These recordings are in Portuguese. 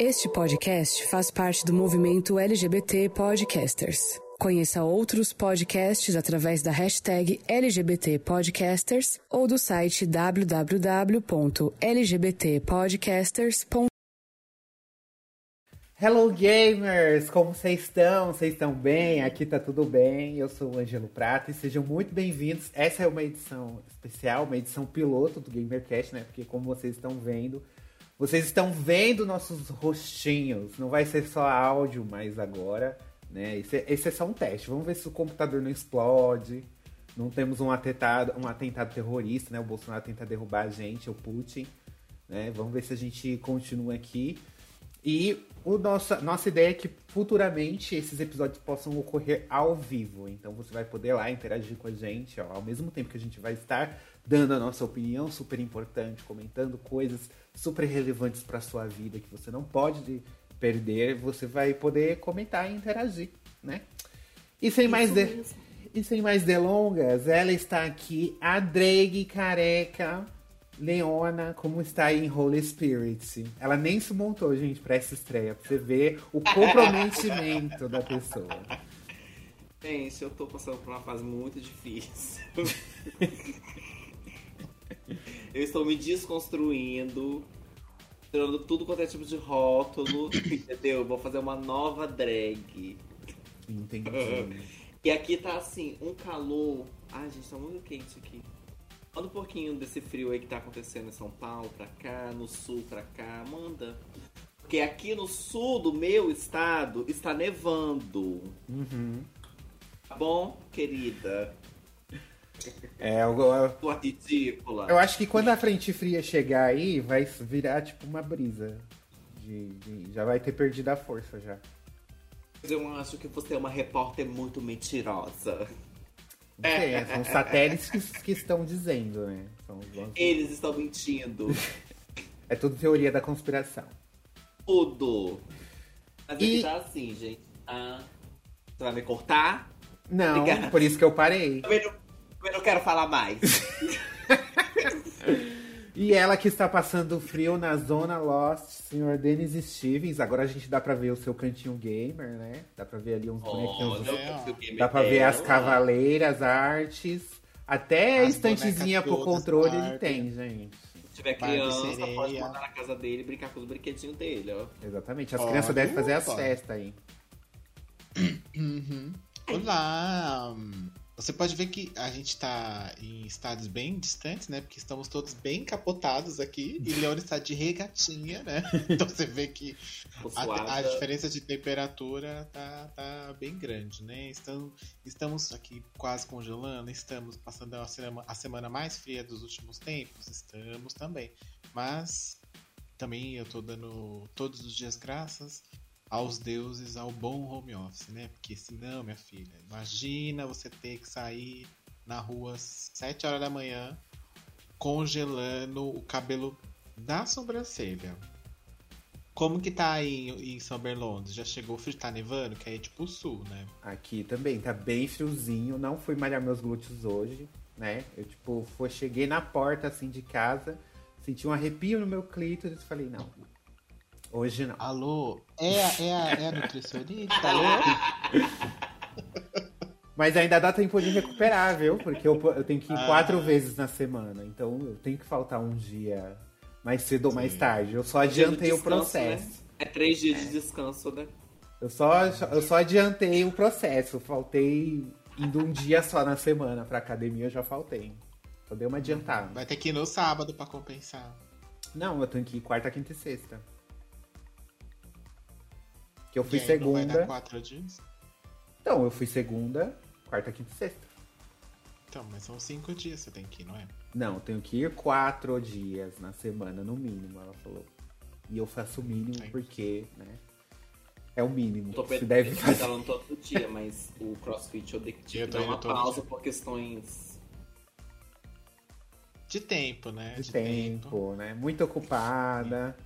Este podcast faz parte do movimento LGBT Podcasters. Conheça outros podcasts através da hashtag LGBT Podcasters ou do site www.lgbtpodcasters.com. Hello gamers, como vocês estão? Vocês estão bem? Aqui tá tudo bem. Eu sou o Ângelo Prata e sejam muito bem-vindos. Essa é uma edição especial, uma edição piloto do GamerCast, né? Porque como vocês estão vendo, vocês estão vendo nossos rostinhos. Não vai ser só áudio mais agora, né? Esse, é, esse é só um teste. Vamos ver se o computador não explode. Não temos um atentado, um atentado terrorista, né? O Bolsonaro tenta derrubar a gente, o Putin, né? Vamos ver se a gente continua aqui. E o nossa, nossa ideia é que futuramente esses episódios possam ocorrer ao vivo. Então você vai poder lá interagir com a gente, ó, ao mesmo tempo que a gente vai estar dando a nossa opinião super importante, comentando coisas super relevantes para sua vida que você não pode perder, você vai poder comentar e interagir, né? E sem mais de... e sem mais delongas, ela está aqui, a Drag careca Leona, como está aí em Holy Spirit. Ela nem se montou, gente, para essa estreia, pra você ver o comprometimento da pessoa. Gente, eu tô passando por uma fase muito difícil. eu estou me desconstruindo, tirando tudo quanto é tipo de rótulo, entendeu? Vou fazer uma nova drag. Entendi. e aqui tá assim, um calor. Ai, gente, tá muito quente aqui. Manda um pouquinho desse frio aí que tá acontecendo em São Paulo pra cá, no sul pra cá, manda. Porque aqui no sul do meu estado está nevando. Uhum. Tá bom, querida? É, eu, eu, eu acho que quando a frente fria chegar aí, vai virar tipo uma brisa. De, de- já vai ter perdido a força já. Mas Eu acho que você é uma repórter muito mentirosa. Sei, são os satélites que, que estão dizendo, né? São os- Eles estão mentindo. é tudo teoria da conspiração. Tudo. Mas E- tá assim, gente. Ah, você vai me cortar? Não, Obrigada. por isso que eu parei. Também também não quero falar mais. E ela que está passando frio na Zona Lost, senhor Denis Stevens. Agora a gente dá pra ver o seu cantinho gamer, né? Dá pra ver ali uns bonequinhos. É, eu Dá pra ver as cavaleiras, artes. Até a estantezinha pro controle ele tem, gente. Se tiver criança, pode botar na casa dele e brincar com os brinquedinhos dele, ó. Exatamente. As Ó, crianças devem fazer as festas aí. Uhum. Olá! Você pode ver que a gente tá em estados bem distantes, né? Porque estamos todos bem capotados aqui. E Leone está de regatinha, né? Então você vê que a, a diferença de temperatura tá, tá bem grande, né? Estamos, estamos aqui quase congelando, estamos passando a semana, a semana mais fria dos últimos tempos, estamos também. Mas também eu tô dando todos os dias graças aos deuses ao bom home office, né? Porque senão, minha filha, imagina você ter que sair na rua às 7 horas da manhã congelando o cabelo da sobrancelha. Como que tá aí em, São Berlondes? Já chegou frio? Tá nevando? Que aí é tipo o sul, né? Aqui também, tá bem friozinho. Não fui malhar meus glúteos hoje, né? Eu, tipo, foi, cheguei na porta, assim, de casa, senti um arrepio no meu clítoris falei, não, hoje não. Alô? É, a- é, a, é a nutricionista? Alô? Mas ainda dá tempo de recuperar, viu? Porque eu, eu tenho que ir Ah. quatro vezes na semana. Então eu tenho que faltar um dia mais cedo ou mais tarde. Eu só adiantei o descanso, processo. né? É três dias de descanso, né? Eu, só, eu só adiantei o processo. Faltei indo um dia só na semana pra academia, eu já faltei. Só dei uma adiantada. Vai ter que ir no sábado pra compensar. Não, eu tenho que ir quarta, quinta e sexta. Que eu fui E aí Não vai segunda. dar quatro dias? Então, eu fui segunda, quarta, quinta e sexta. Então, mas são cinco dias você tem que ir, não é? Não, eu tenho que ir quatro dias na semana, no mínimo, ela falou. E eu faço o mínimo porque, né? É o mínimo Tô que se deve fazer. pedalando todo dia, mas o crossfit eu dei que tive dar uma pausa dia. por questões. De tempo, né? De tempo, né? Muito ocupada,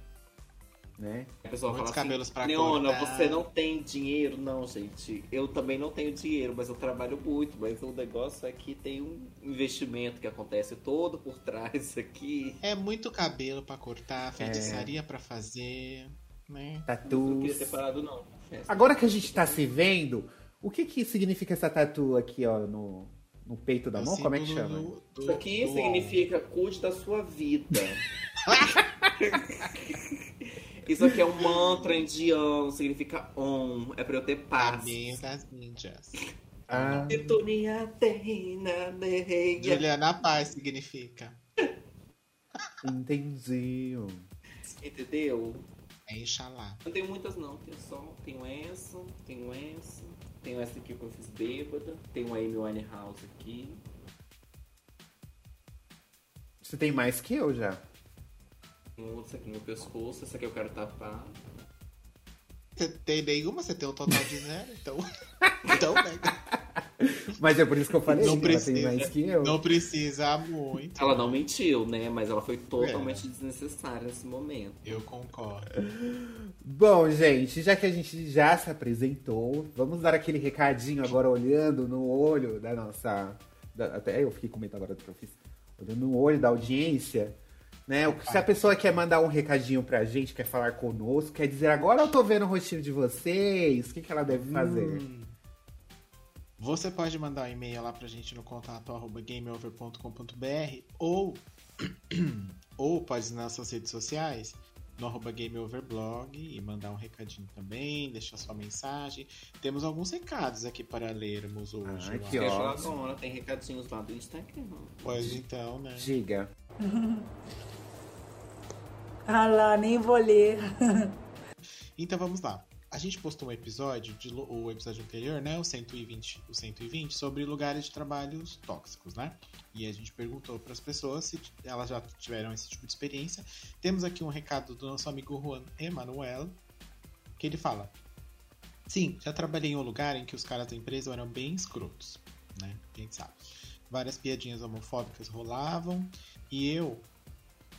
né? A pessoa Muitos fala cabelos assim, pra Leona, cortar." você não tem dinheiro? Não, gente. Eu também não tenho dinheiro, mas eu trabalho muito. Mas o negócio é que tem um investimento que acontece todo por trás aqui. É muito cabelo pra cortar, feitiçaria pra fazer. né? Eu não queria ter parado, não. Festa. Agora que a gente tá se vendo, o que que significa essa tatu aqui, ó, no, no peito da É mão? Como é que chama? do- do- Isso aqui do significa cuide da sua vida. Isso aqui é um mantra indiano, significa Om. É pra eu ter paz. Caminho das ninjas. Ah. Juliana Paz significa. entendi. Entendeu? É Inxalá. Não tenho muitas não, tenho só. Tenho essa, tenho essa. Tenho essa aqui que eu fiz bêbada. Tenho a Amy Winehouse aqui. Você tem mais que eu já. Outra aqui no pescoço. Essa aqui eu quero tapar. Você tem nenhuma? Você tem um total de zero? Então, então né? Mas é por isso que eu falei Não que ela tem precisa. mais que eu. Não precisa muito. Ela não mentiu, né? Mas ela foi totalmente desnecessária nesse momento. Eu concordo. Bom, gente, já que a gente já se apresentou, vamos dar aquele recadinho agora olhando no olho da nossa. da- até eu fiquei com medo agora do que eu fiz. Olhando no olho da audiência. Né? Se a pessoa quer mandar um recadinho pra gente, quer falar conosco, quer dizer, agora eu tô vendo o rostinho de vocês, o que, que ela deve fazer? Hum. Você pode mandar um e-mail lá pra gente no contato arroba gameover.com.br ou, ou pode ir nas nossas redes sociais no arroba gameoverblog e mandar um recadinho também, deixar sua mensagem. Temos alguns recados aqui para lermos hoje. Eu que ótimo. agora? Tem recadinhos lá do Instagram. Pois então, né? Diga. Ah lá, nem vou ler. Então vamos lá. A gente postou um episódio, de, o episódio anterior, né? O 120, o 120, sobre lugares de trabalhos tóxicos, né? E a gente perguntou para as pessoas se elas já tiveram esse tipo de experiência. Temos aqui um recado do nosso amigo Juan Emanuel, que ele fala: Sim, já trabalhei em um lugar em que os caras da empresa eram bem escrotos, né? Quem sabe. Várias piadinhas homofóbicas rolavam, e eu,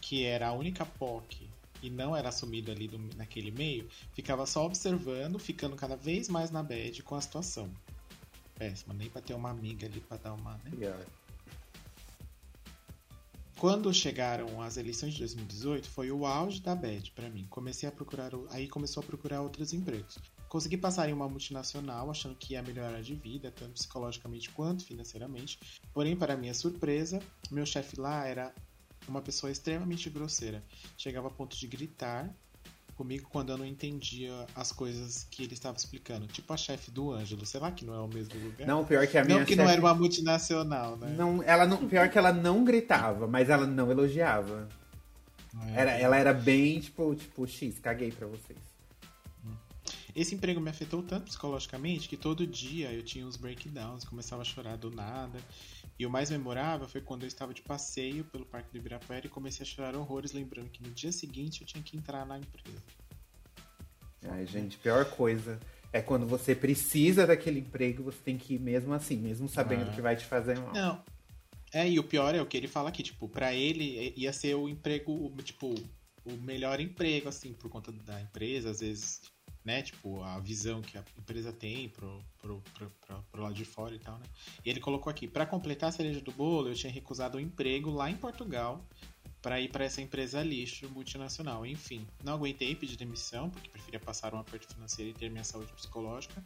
que era a única POC e não era assumido ali do- naquele meio, ficava só observando, ficando cada vez mais na bad com a situação. Péssima, nem pra ter uma amiga ali pra dar uma. Né? Pior. Quando chegaram as eleições de 2018, foi o auge da bad pra mim. Comecei a procurar, aí começou a procurar outros empregos. Consegui passar em uma multinacional, achando que ia melhorar de vida, tanto psicologicamente quanto financeiramente. Porém, para minha surpresa, meu chefe lá era uma pessoa extremamente grosseira. Chegava a ponto de gritar comigo quando eu não entendia as coisas que ele estava explicando. Tipo a chefe do Ângelo, sei lá que não é o mesmo lugar. Não, pior que a minha não que não era uma multinacional, né? Não, ela não, pior que ela não gritava, mas ela não elogiava. É. Era, ela era bem, tipo, tipo, X, caguei pra vocês. Esse emprego me afetou tanto psicologicamente que todo dia eu tinha uns breakdowns, começava a chorar do nada. E o mais memorável foi quando eu estava de passeio pelo Parque do Ibirapuera e comecei a chorar horrores, lembrando que no dia seguinte eu tinha que entrar na empresa. Ai, gente, pior coisa é quando você precisa daquele emprego, você tem que ir mesmo assim, mesmo sabendo Ah. que vai te fazer mal. Não. É, e o pior é o que ele fala aqui, tipo, pra ele ia ser o emprego, tipo, o melhor emprego, assim, por conta da empresa, às vezes, né, tipo, a visão que a empresa tem pro, pro, pro, pro, pro lado de fora e tal, né. E ele colocou aqui, pra completar a cereja do bolo, eu tinha recusado um emprego lá em Portugal pra ir pra essa empresa lixo multinacional. Enfim, não aguentei pedir demissão, porque preferia passar um aperto financeiro e ter minha saúde psicológica.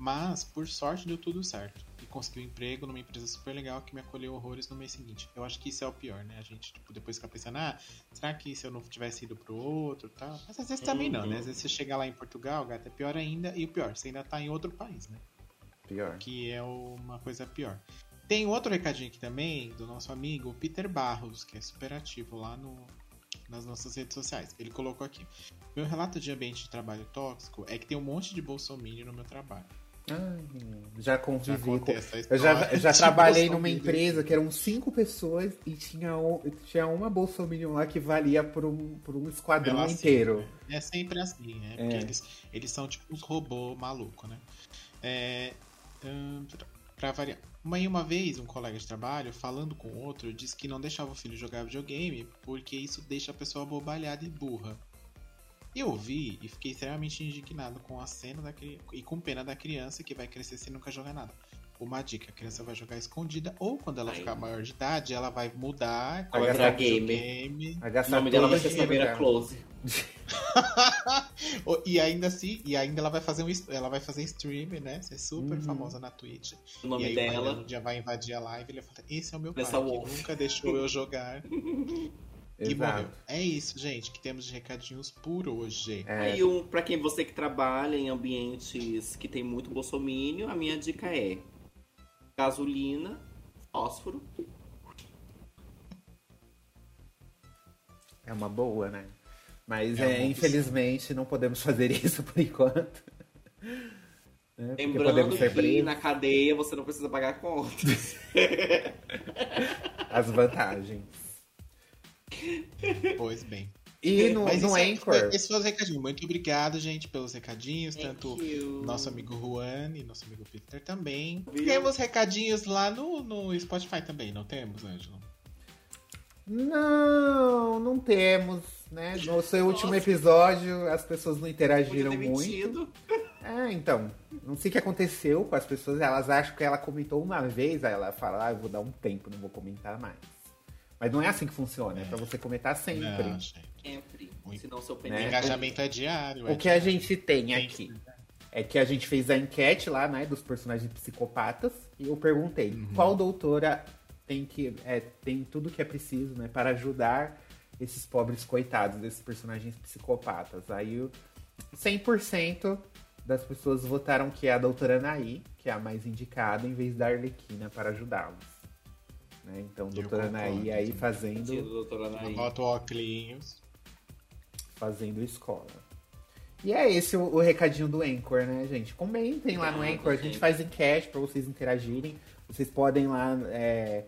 Mas, por sorte, deu tudo certo. E consegui um emprego numa empresa super legal que me acolheu horrores no mês seguinte. Eu acho que isso é o pior, né? A gente, tipo, depois fica pensando, ah, será que se eu não tivesse ido pro outro e tal? Mas às vezes também não, né? Às vezes você chega lá em Portugal, gata, é pior ainda. E o pior, você ainda tá em outro país, né? Pior. Que é uma coisa pior. Tem outro recadinho aqui também do nosso amigo Peter Barros, que é super ativo lá no, nas nossas redes sociais. Ele colocou aqui: Meu relato de ambiente de trabalho tóxico é que tem um monte de bolsominion no meu trabalho. Ai, já convivi Já com... Eu já, já de trabalhei numa empresa que eram cinco pessoas e tinha, um, tinha uma Bolsominion lá que valia por um, por um esquadrão inteiro. É sempre assim, né? É. Porque eles, eles são tipo uns robôs malucos, né? É, hum, pra variar. Uma, uma vez, um colega de trabalho, falando com outro, disse que não deixava o filho jogar videogame porque isso deixa a pessoa bobalhada e burra. Eu ouvi e fiquei extremamente indignado com a cena da cri... e com pena da criança que vai crescer sem nunca jogar nada. uma dica: a criança vai jogar escondida, ou quando ela Ai. ficar maior de idade, ela vai mudar. Vai virar game. O nome dela vai ser Sabrina. Close. e ainda assim, e ainda ela vai fazer um, ela vai fazer stream, né? Ser super Uhum. famosa na Twitch. O nome e aí dela. Um dia vai invadir a live e ele vai falar: Esse é o meu pai, Vanessa que Wolf. nunca deixou eu jogar. E morreu. Exato. É isso, gente, que temos de recadinhos por hoje. É, Aí, um, pra quem você que trabalha em ambientes que tem muito bolsomínio, a minha dica é gasolina, fósforo. é uma boa, né? Mas É é, infelizmente não podemos fazer isso por enquanto. Porque Lembrando que presos. na cadeia você não precisa pagar contas. As vantagens. Pois bem. E no, Mas no isso é- Anchor. foi- Esse foi os recadinhos. Muito obrigado, gente, pelos recadinhos. Tanto Thank you. nosso amigo Juan e nosso amigo Peter também. Viu? Temos recadinhos lá no, no Spotify também, não temos, Ângelo? Não, não temos, né? No seu último Nossa. episódio as pessoas não interagiram ter muito. É, então, não sei o que aconteceu com as pessoas, elas acham que ela comentou uma vez, aí ela fala, ah, eu vou dar um tempo, não vou comentar mais. Mas não é assim que funciona, é, pra você comentar sempre. Não. Sempre. Muito. Senão seu Né? O pneu. engajamento é diário. é O que a diário. gente tem aqui é que a gente fez a enquete lá, né, dos personagens psicopatas, e eu perguntei Uhum. qual doutora tem que é, tem tudo que é preciso, né, para ajudar esses pobres coitados, esses personagens psicopatas. Aí o 100% das pessoas votaram que é a doutora Anaí, que é a mais indicada, em vez da Arlequina para ajudá-los. Né? Então, doutora Anaí aí fazendo, doutor Anaí. Óculos. fazendo escola. E é esse o, o recadinho do Anchor, né, gente? Comentem lá no Ah, Anchor, a gente faz enquete para vocês interagirem. Vocês podem lá é,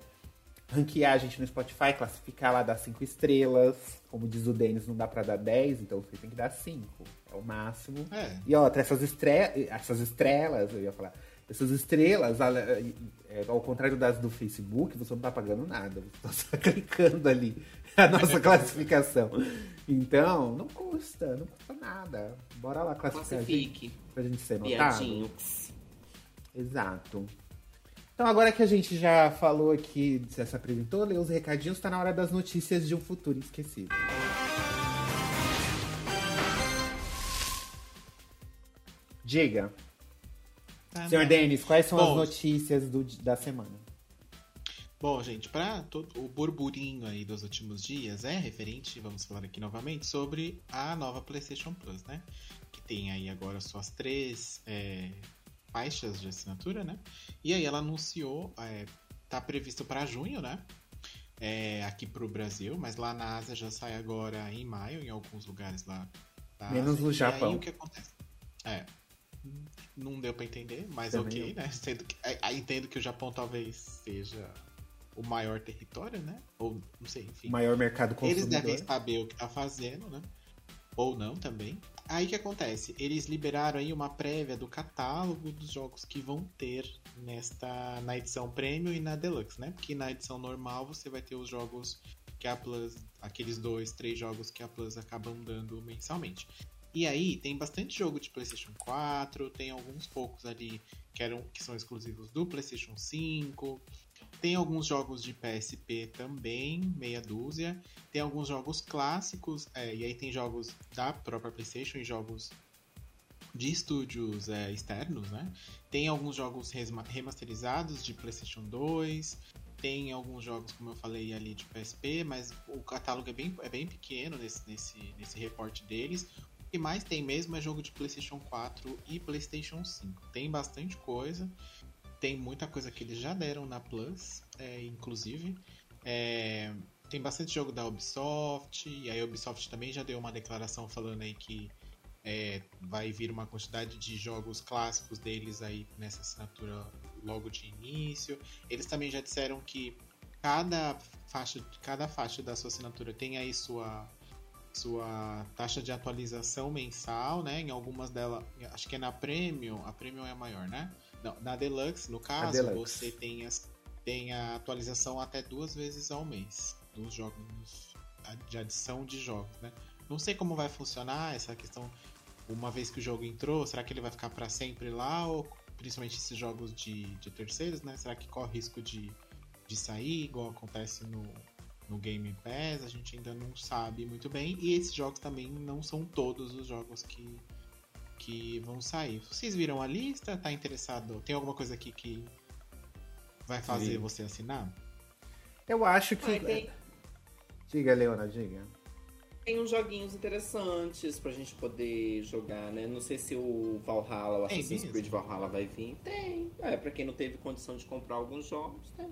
ranquear a gente no Spotify, classificar lá, dar 5 estrelas. Como diz o Denis, não dá pra dar 10, então você tem que dar 5. É o máximo. É. E ó, essas, estre... essas estrelas, eu ia falar, essas estrelas, é, ao contrário das do Facebook, você não tá pagando nada, você tá só clicando ali a nossa classificação. Então, não custa, não custa nada. Bora lá classificar a gente, Classifique. pra gente ser notado. Exato. Então, agora que a gente já falou aqui, já se apresentou, leu os recadinhos, tá na hora das notícias de um futuro esquecido. Diga, Tá, senhor? Denis, quais são as Bom. notícias do, da semana? Bom, gente, para todo o burburinho aí dos últimos dias é referente, vamos falar aqui novamente, sobre a nova PlayStation Plus, né? Que tem aí agora suas três é, faixas de assinatura, né? E aí ela anunciou, é, tá previsto para junho, né? É, aqui pro Brasil, mas lá na Ásia já sai agora em maio, em alguns lugares lá. da Menos Ásia. no E Japão. aí o que acontece? É. Não deu pra entender, mas Também ok, né? Entendo que, é, é, entendo que o Japão talvez seja o maior território, né? Ou não sei, enfim. O maior mercado Eles consumidor. devem saber o que tá fazendo, né? Ou não também. Aí o que acontece? Eles liberaram aí uma prévia do catálogo dos jogos que vão ter nesta na edição Premium e na Deluxe, né? Porque na edição normal você vai ter os jogos que a Plus, aqueles dois, três jogos que a Plus acabam dando mensalmente. E aí tem bastante jogo de PlayStation 4, tem alguns poucos ali que eram que são exclusivos do PlayStation 5. Tem alguns jogos de PSP também, meia dúzia. Tem alguns jogos clássicos, é, e aí tem jogos da própria PlayStation e jogos de estúdios é, externos, né? Tem alguns jogos remasterizados de PlayStation 2. Tem alguns jogos, como eu falei ali, de PSP, mas o catálogo é bem, é bem pequeno nesse, nesse, nesse reporte deles. Que mais tem mesmo é jogo de PlayStation 4 e PlayStation 5. Tem bastante coisa. Tem muita coisa que eles já deram na Plus, é, inclusive. É, tem bastante jogo da Ubisoft, e a Ubisoft também já deu uma declaração falando aí que é, vai vir uma quantidade de jogos clássicos deles aí nessa assinatura logo de início. Eles também já disseram que cada faixa, cada faixa da sua assinatura tem aí sua sua taxa de atualização mensal, né? Em algumas delas, acho que é na Premium, a Premium é a maior, né? Não, na Deluxe, no caso, Deluxe. você tem, as, tem a atualização até duas vezes ao mês dos jogos de adição de jogos, né? Não sei como vai funcionar essa questão uma vez que o jogo entrou, será que ele vai ficar para sempre lá ou principalmente esses jogos de, de terceiros, né? Será que corre risco de, de sair, igual acontece no, no Game Pass? A gente ainda não sabe muito bem. E esses jogos também não são todos os jogos que, que vão sair. Vocês viram a lista? Tá interessado? Tem alguma coisa aqui que vai fazer Sim. você assinar? Eu acho que. Ai, tem, Diga, Leona, diga. tem uns joguinhos interessantes pra gente poder jogar, né? Não sei se o Valhalla, o Assassin's? Creed Valhalla vai vir. Tem. É, pra quem não teve condição de comprar alguns jogos, tem.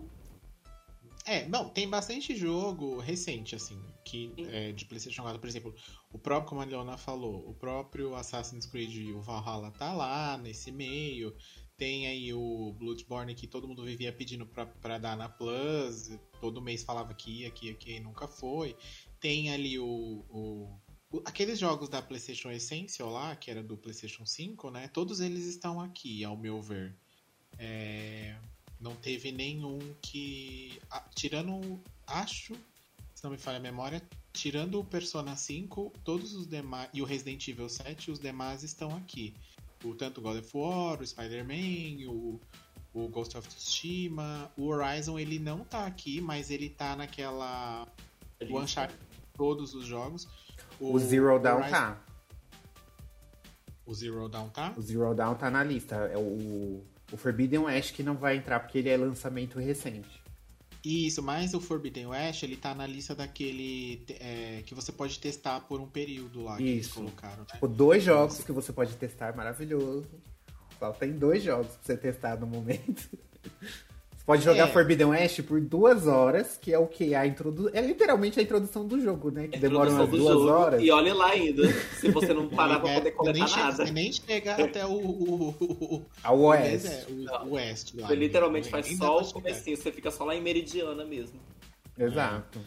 É, não, tem bastante jogo recente, assim, que é, de PlayStation 4, por exemplo, o próprio, como a Leona falou, o próprio Assassin's Creed, o Valhalla tá lá nesse meio. Tem aí o Bloodborne que todo mundo vivia pedindo pra, pra dar na Plus, todo mês falava que ia, que ia, que ia e nunca foi. Tem ali o, o- o- aqueles jogos da PlayStation Essential lá, que era do PlayStation 5, né? Todos eles estão aqui, ao meu ver. É, não teve nenhum que. ah, tirando. Acho, se não me falha a memória, tirando o Persona 5, todos os demais. E o Resident Evil 7, os demais estão aqui. O, tanto o God of War, o Spider-Man, o, o Ghost of Tsushima. O Horizon ele não tá aqui, mas ele tá naquela. O Uncharted, todos os jogos. O, Zero Down Horizon- tá. O Zero Down tá? O Zero Down tá na lista. É o, o Forbidden West que não vai entrar porque ele é lançamento recente. Isso, mas o Forbidden West, ele tá na lista daquele é, que você pode testar por um período lá que eles Isso. colocaram, né? Tipo, dois jogos que você pode testar, maravilhoso. Só tem dois jogos pra você testar no momento. Pode jogar É. Forbidden West por duas horas, que é o que? A introdu... É literalmente a introdução do jogo, né? Que demora umas duas jogo, horas. E olha lá ainda, se você não parar pra É, poder você comentar nem chega- nada. Você nem chega até o, o, o, A deserto, o- lá. Você literalmente Nem- faz só o comecinho, você fica só lá em Meridiana mesmo. Exato.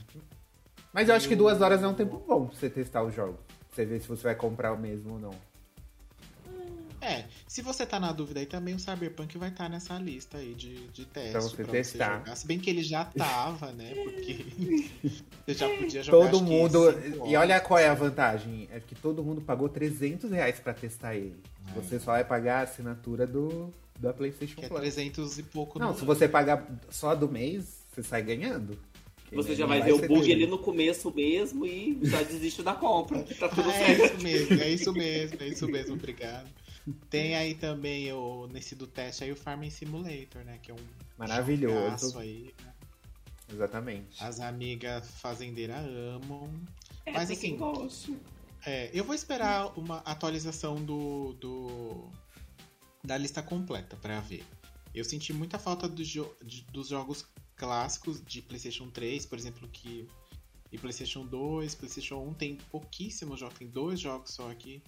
Mas eu acho que duas horas é um tempo bom pra você testar o jogo. Pra você ver se você vai comprar o mesmo ou não. É, se você tá na dúvida aí também, o Cyberpunk vai estar nessa lista aí de, de teste Pra você testar. jogar. Se bem que ele já tava, né? Porque você já podia jogar Todo acho que mundo. cinco E olha qual é a vantagem. É que todo mundo pagou 300 reais pra testar ele. É. Você só vai pagar a assinatura do da PlayStation Que é Plus. 300 e pouco Não, no se você pagar só a do mês, você sai ganhando. Você já vai ver o bug ali no começo mesmo e já desiste da compra. Tá tudo Ah, é certo. isso mesmo, é isso mesmo, é isso mesmo, obrigado. Tem aí também o, nesse do teste aí o Farming Simulator, né? Que é um Maravilhoso. aí. né? Exatamente. As amigas fazendeiras amam. É, Mas assim. É, eu vou esperar uma atualização do, do da lista completa pra ver. Eu senti muita falta do jo- de- dos jogos clássicos de PlayStation 3, por exemplo, que e PlayStation 2, PlayStation 1 tem pouquíssimos jogos, tem dois jogos só aqui.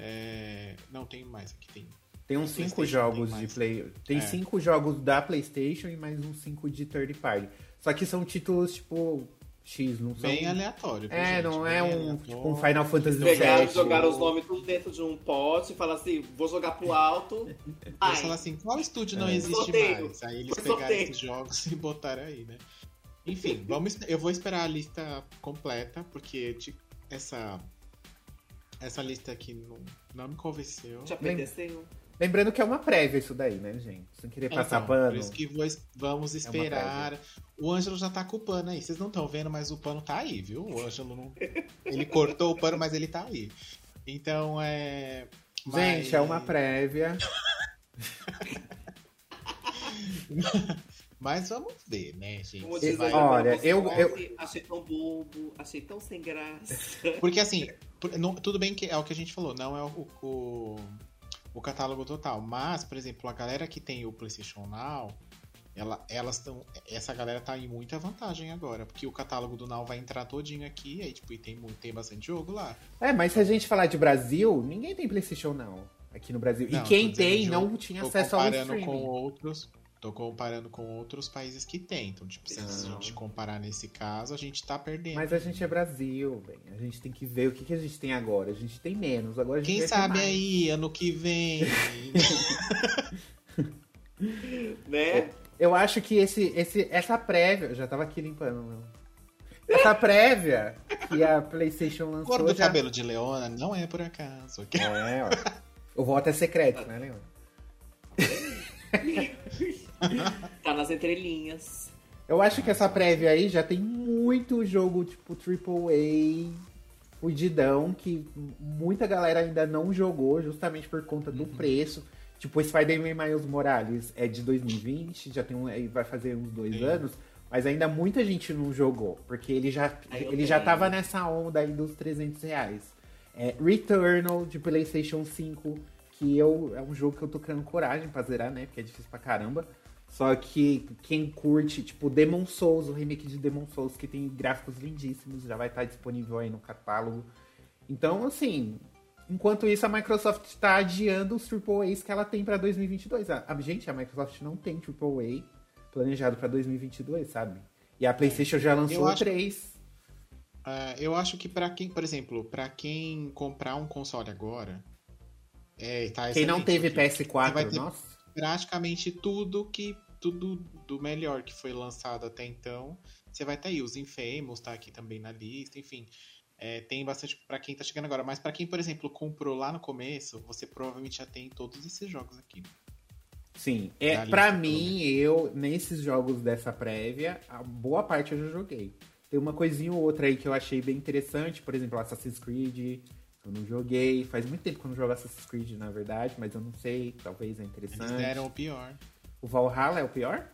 É, não tem mais aqui tem. Tem uns PlayStation cinco tem jogos de play. Tem É. cinco jogos da PlayStation e mais uns cinco de third party. Só que são títulos tipo X, não são. Bem aleatório. É, gente? não Bem é um, aleatório. tipo, um Final Fantasy Pegaram, VII. jogaram os nomes tudo dentro de um pote e falaram assim: vou jogar pro alto. Eles Ai, falaram assim, qual estúdio não É. existe Sorteio. mais? Aí eles pegaram esses jogos e botaram aí, né? Enfim, vamos, eu vou esperar a lista completa, porque ti- essa, essa lista aqui não, não me convenceu. te apeteceu? Lembrando que é uma prévia isso daí, né, gente? Sem querer passar Então, pano. Por isso que vou vamos esperar. o Ângelo já tá com o pano aí. Vocês não estão vendo, mas o pano tá aí, viu? O Ângelo não. Ele cortou o pano, mas ele tá aí. Então é. Gente, mas- é uma prévia. Mas vamos ver, né, gente? Como Se diz vai- Olha, eu- Boscov, Achei tão bobo, achei tão sem graça. Porque assim, não- tudo bem que é o que a gente falou, não é o, o, o catálogo total. Mas, por exemplo, a galera que tem o PlayStation Now, ela, elas estão. Essa galera tá em muita vantagem agora. Porque o catálogo do Now vai entrar todinho aqui, aí, tipo, e tem, tem bastante jogo lá. É, mas se a gente falar de Brasil, ninguém tem PlayStation não. Aqui no Brasil. Não, e quem tem não tinha acesso ao comparando streaming. com outros. Tô comparando com outros países que tem. Então, tipo, se a gente comparar nesse caso, a gente tá perdendo. Mas a gente é Brasil, bem. A gente tem que ver o que, que a gente tem agora. A gente tem menos. Agora a gente Quem sabe aí, ano que vem. né? Eu acho que esse, esse, essa prévia. Eu já tava aqui limpando, meu. Essa prévia que a PlayStation A cor lançou. do Já... cabelo de Leona não é por acaso. É, ó. O voto é secreto, né, Leon? tá nas entrelinhas. Eu acho que essa prévia aí já tem muito jogo, tipo, AAA, fudidão, que muita galera ainda não jogou, justamente por conta do uhum. preço. Tipo, Spider-Man Miles Morales é de 2020, já tem um, vai fazer uns dois Sim. anos, mas ainda muita gente não jogou, porque ele já, ele já tava nessa onda aí dos 300 reais. É, Returnal de PlayStation 5, que eu, é um jogo que eu tô criando coragem pra zerar, né? Porque é difícil pra caramba. Só que quem curte, tipo, Demon Souls, o remake de Demon Souls, que tem gráficos lindíssimos, já vai estar disponível aí no catálogo. Então, assim, enquanto isso, a Microsoft está adiando os AAAs que ela tem para 2022. A, a, gente, a Microsoft não tem AAA planejado para 2022, sabe? E a PlayStation já lançou acho, três. Uh, eu acho que para quem, por exemplo, para quem comprar um console agora, é, tá quem não teve PS4, vai ter nossa. Praticamente tudo que tudo do melhor que foi lançado até então. Você vai ter aí os Infamous, tá aqui também na lista, enfim. É, tem bastante para quem tá chegando agora, mas para quem, por exemplo, comprou lá no começo, você provavelmente já tem todos esses jogos aqui. Sim, é, para mim, eu, nesses jogos dessa prévia, a boa parte eu já joguei. Tem uma coisinha ou outra aí que eu achei bem interessante, por exemplo, Assassin's Creed, eu não joguei. Faz muito tempo que eu não jogo Assassin's Creed, na verdade, mas eu não sei, talvez é interessante. Eles deram o pior. O Valhalla é o pior?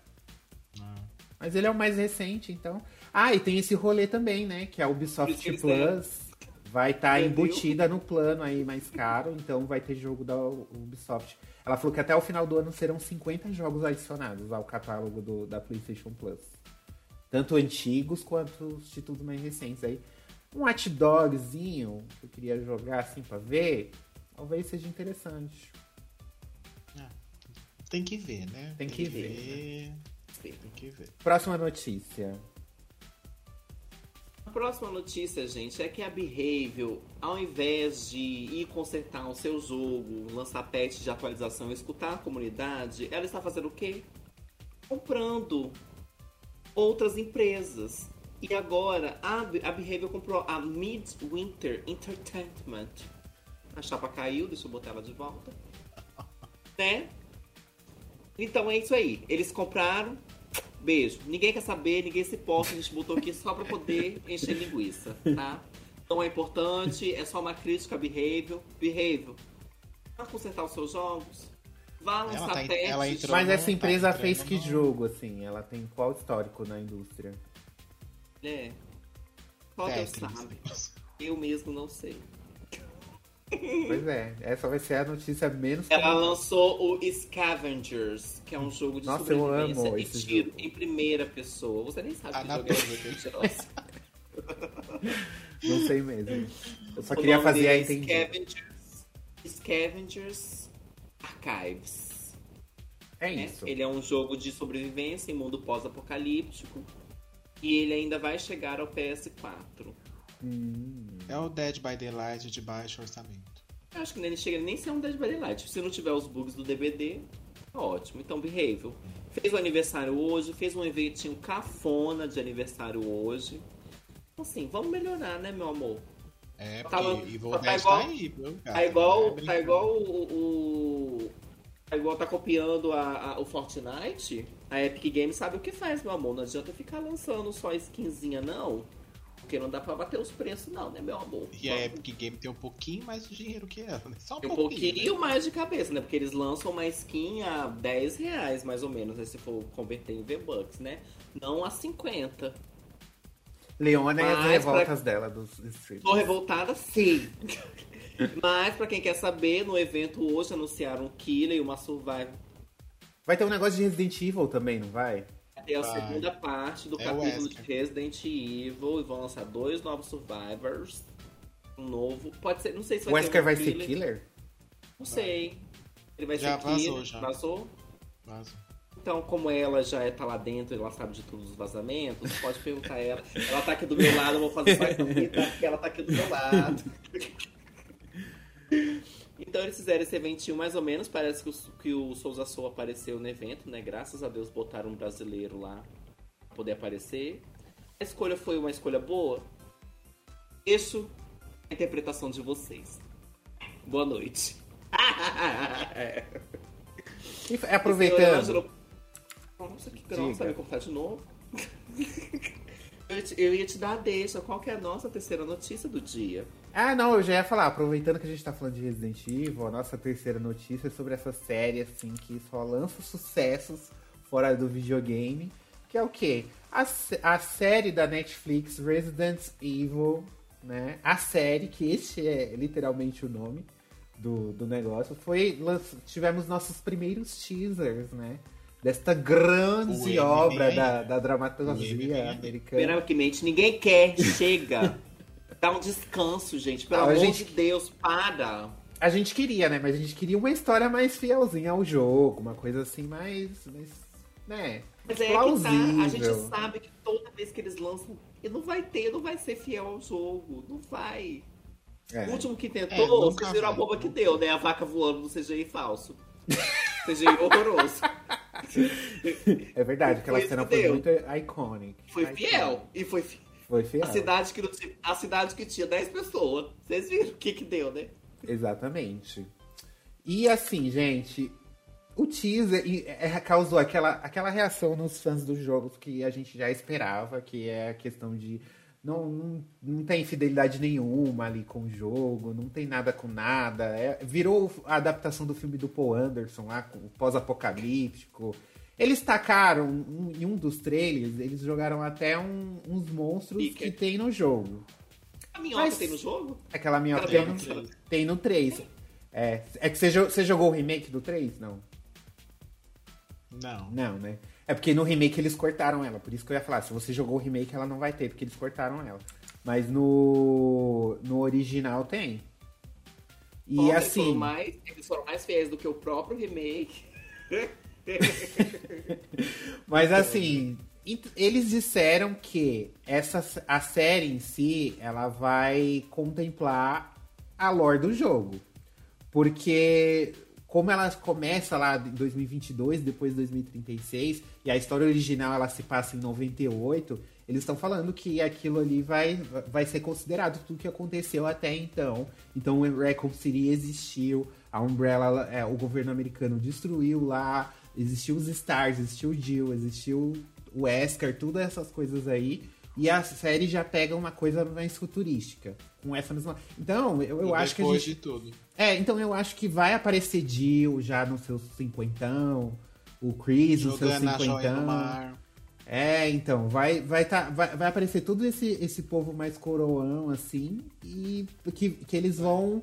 Não. Mas ele é o mais recente, então. Ah, e tem esse rolê também, né? Que a Ubisoft Plus vai estar tá embutida no plano aí mais caro, então vai ter jogo da Ubisoft. Ela falou que até o final do ano serão 50 jogos adicionados ao catálogo do, da PlayStation Plus. Tanto antigos quanto os títulos mais recentes aí. Um hot dogzinho que eu queria jogar assim pra ver, talvez seja interessante. Ah, tem que ver, né? Tem, tem que, que ver. ver. Tem que ver. Próxima notícia. A próxima notícia, gente, é que a Behavior, ao invés de ir consertar o seu jogo, lançar patch de atualização e escutar a comunidade, ela está fazendo o quê? Comprando outras empresas. E agora a, a Behavior comprou a Midwinter Entertainment. A chapa caiu, deixa eu botar ela de volta. Né? Então é isso aí. Eles compraram, Beijo. Ninguém quer saber, ninguém se importa. A gente botou aqui só pra poder encher linguiça, tá? Então é importante, é só uma crítica a behavior. Behavior, vá consertar os seus jogos. Vá lançar tá, testes. Mas essa empresa tá fez que jogo, assim? Ela tem qual histórico na indústria? É. Só Deus sabe. Eu mesmo não sei. Pois é, essa vai ser a notícia menos. Ela lançou o Scavengers, que é um jogo de Nossa, sobrevivência eu amo e tiro jogo. em primeira pessoa. Você nem sabe ah, que jogo é Não sei mesmo. Eu só o queria fazer a entender. Scavengers, Scavengers Archives. É isso. Ele é um jogo de sobrevivência em mundo pós-apocalíptico. E ele ainda vai chegar ao PS4. Hum. É o Dead by Daylight de baixo orçamento. Eu acho que nem chega nem ser um Dead by Daylight. Se não tiver os bugs do DVD, tá ótimo. Então, Behavior. Fez o aniversário hoje, fez um eventinho cafona de aniversário hoje. Então, assim, vamos melhorar, né, meu amor? É, tá porque tá, Evil tá, igual, tá aí, viu, cara? Tá igual, é tá igual o, o, igual tá copiando a, a, o Fortnite. A Epic Games sabe o que faz, meu amor. Não adianta ficar lançando só skinzinha, não. Porque não dá pra bater os preços, não, né, meu amor? E a Epic Game tem um pouquinho mais de dinheiro que ela, né? Só um, um pouquinho. pouquinho né? mais de cabeça, né? Porque eles lançam uma skin a 10 reais, mais ou menos, né? se for converter em V-Bucks, né? Não a 50. Leona e as revoltas pra... dela dos streams. Tô revoltada, sim. Mas, pra quem quer saber, no evento hoje anunciaram um Killer e uma Survival. Vai ter um negócio de Resident Evil também, não vai? É a segunda parte do é capítulo de Resident Evil e vão lançar dois novos Survivors. Um novo. Pode ser, não sei se vai o Wesker vai ser killer? Não sei. Ele vai já ser vazou, killer. Já. Vazou? Vazou. Então, como ela já é, tá lá dentro, ela sabe de todos os vazamentos, pode perguntar a ela. Ela tá aqui do meu lado, eu vou fazer só porque ela tá aqui do meu lado. Então eles fizeram esse eventinho mais ou menos. Parece que o, que o Souza Sou apareceu no evento, né? Graças a Deus botaram um brasileiro lá pra poder aparecer. A escolha foi uma escolha boa. Deixo a interpretação de vocês. Boa noite. E f- aproveitando. Nossa, que grossa, me cortar de novo. eu, eu ia te dar a deixa. Qual que é a nossa terceira notícia do dia? Ah, não, eu já ia falar, aproveitando que a gente tá falando de Resident Evil, a nossa terceira notícia é sobre essa série, assim, que só lança sucessos fora do videogame, que é o quê? A, a série da Netflix Resident Evil, né? A série, que este é literalmente o nome do, do negócio, foi. lanç- Tivemos nossos primeiros teasers, né? Desta grande O obra da, da dramaturgia americana. Primeiramente, ninguém quer, chega. Dá um descanso, gente. Pelo Ah, a amor gente- de Deus, para. A gente queria, né? Mas a gente queria uma história mais fielzinha ao jogo, uma coisa assim mais. mais né? Mas é que plausível. tá, a gente sabe que toda vez que eles lançam, e não vai ter, não vai ser fiel ao jogo. Não vai. É. O último que É, tentou, nunca vocês viram a bomba que deu, né? A vaca voando no CGI falso. CGI horroroso. É verdade, aquela Foi cena foi muito iconic. Foi fiel. E foi fi- Foi fiel. a cidade que tinha, a cidade que tinha 10 pessoas. Vocês viram o que que deu, né? Exatamente. E assim, gente, o teaser e- é, causou aquela, aquela reação nos fãs dos jogos que a gente já esperava, que é a questão de não, não, não tem fidelidade nenhuma ali com o jogo, não tem nada com nada. É, virou a adaptação do filme do Paul Anderson lá, com o pós-apocalíptico. Eles tacaram um- em um dos trailers, eles jogaram até um- uns monstros que tem no jogo. A minhoca Mas- tem no jogo? Aquela minhoca tem no, tem no 3. É, é que você, você jogou o remake do 3? Não. Não. Não, né? É porque no remake eles cortaram ela. Por isso que eu ia falar, se você jogou o remake, ela não vai ter, porque eles cortaram ela. Mas no, no original tem. E Eles foram, assim. mais, eles foram mais fiéis do que o próprio remake. Mas assim, eles disseram que essa a série em si, ela vai contemplar a lore do jogo. Porque como ela começa lá em 2022, depois de 2036, e a história original ela se passa em 98, eles estão falando que aquilo ali vai, vai ser considerado tudo que aconteceu até então. Então o Raccoon City existiu, a Umbrella, é, o governo americano destruiu lá, existiu os Stars, existiu o Jill, existiu o Wesker, todas essas coisas aí. E a série já pega uma coisa mais futurística. Com essa mesma. Então, eu, eu acho que depois gente. de tudo. É, então eu acho que vai aparecer Jill já nos seus cinquentão, o Chris no cinquentão. mar. É, então, vai, vai, tá, vai, vai aparecer todo esse, esse povo mais coroão, assim, e que, que eles vão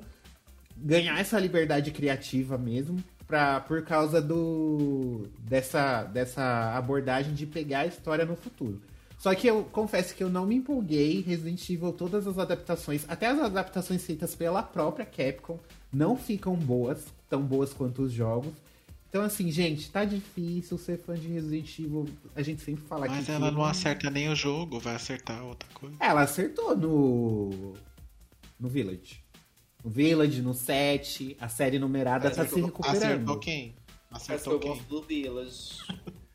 ganhar essa liberdade criativa mesmo, pra, por causa do dessa, dessa abordagem de pegar a história no futuro. Só que eu confesso que eu não me empolguei. Resident Evil, todas as adaptações, até as adaptações feitas pela própria Capcom, não ficam boas, tão boas quanto os jogos. Então, assim, gente, tá difícil ser fã de Resident Evil. A gente sempre fala Mas que. ela que não acerta nem o jogo, vai acertar outra coisa. Ela acertou no. No Village. No Village, no 7, a série numerada tá se Acertou- recuperando. Acertou quem? Mas que eu Acertou quem? gosto do Village.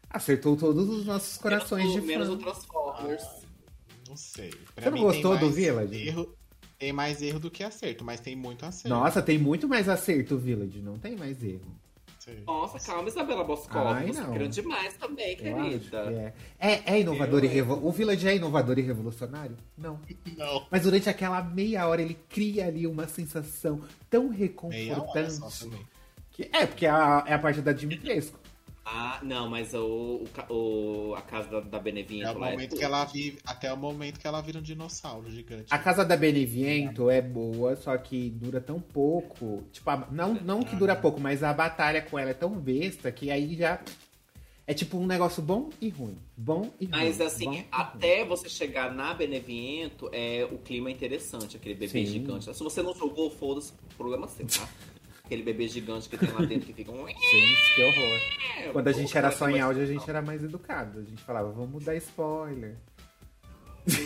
Acertou todos os nossos corações menos, de o- menos o fã. Transformers. Não sei. Pra Você não mim gostou tem do mais Village? Erro, tem mais erro do que acerto, mas tem muito acerto. Nossa, tem muito mais acerto o Village, não tem mais erro. Nossa, calma, Isabela Boscov. Ai, Você não. querendo demais também, Eu acho que querida. é. É, é inovador e Eu- revo... O Village é inovador e revolucionário? Não. Não. Mas durante aquela meia hora ele cria ali uma sensação tão Meia hora só reconfortante. também. Que... É, porque é a, é a parte da Dimitrescu. Ah, não, mas o, o, a casa da, da Benevinto É o lá momento é que ela vive, até o momento que ela vira um dinossauro gigante. A Casa da Beneviento é boa, só que dura tão pouco. Tipo, a- não, não que dura pouco, mas a batalha com ela é tão besta que aí já. É tipo um negócio bom e ruim. Bom e ruim. Mas bom assim, e ruim. até você chegar na Beneviento, é, o clima é interessante, aquele bebê Sim. gigante. Se você não jogou, foda-se, problema seu, tá? Aquele bebê gigante que tem lá dentro que fica um. Gente, que horror. É, Quando a gente era só em áudio, a legal. gente era mais educado. A gente falava, vamos dar spoiler.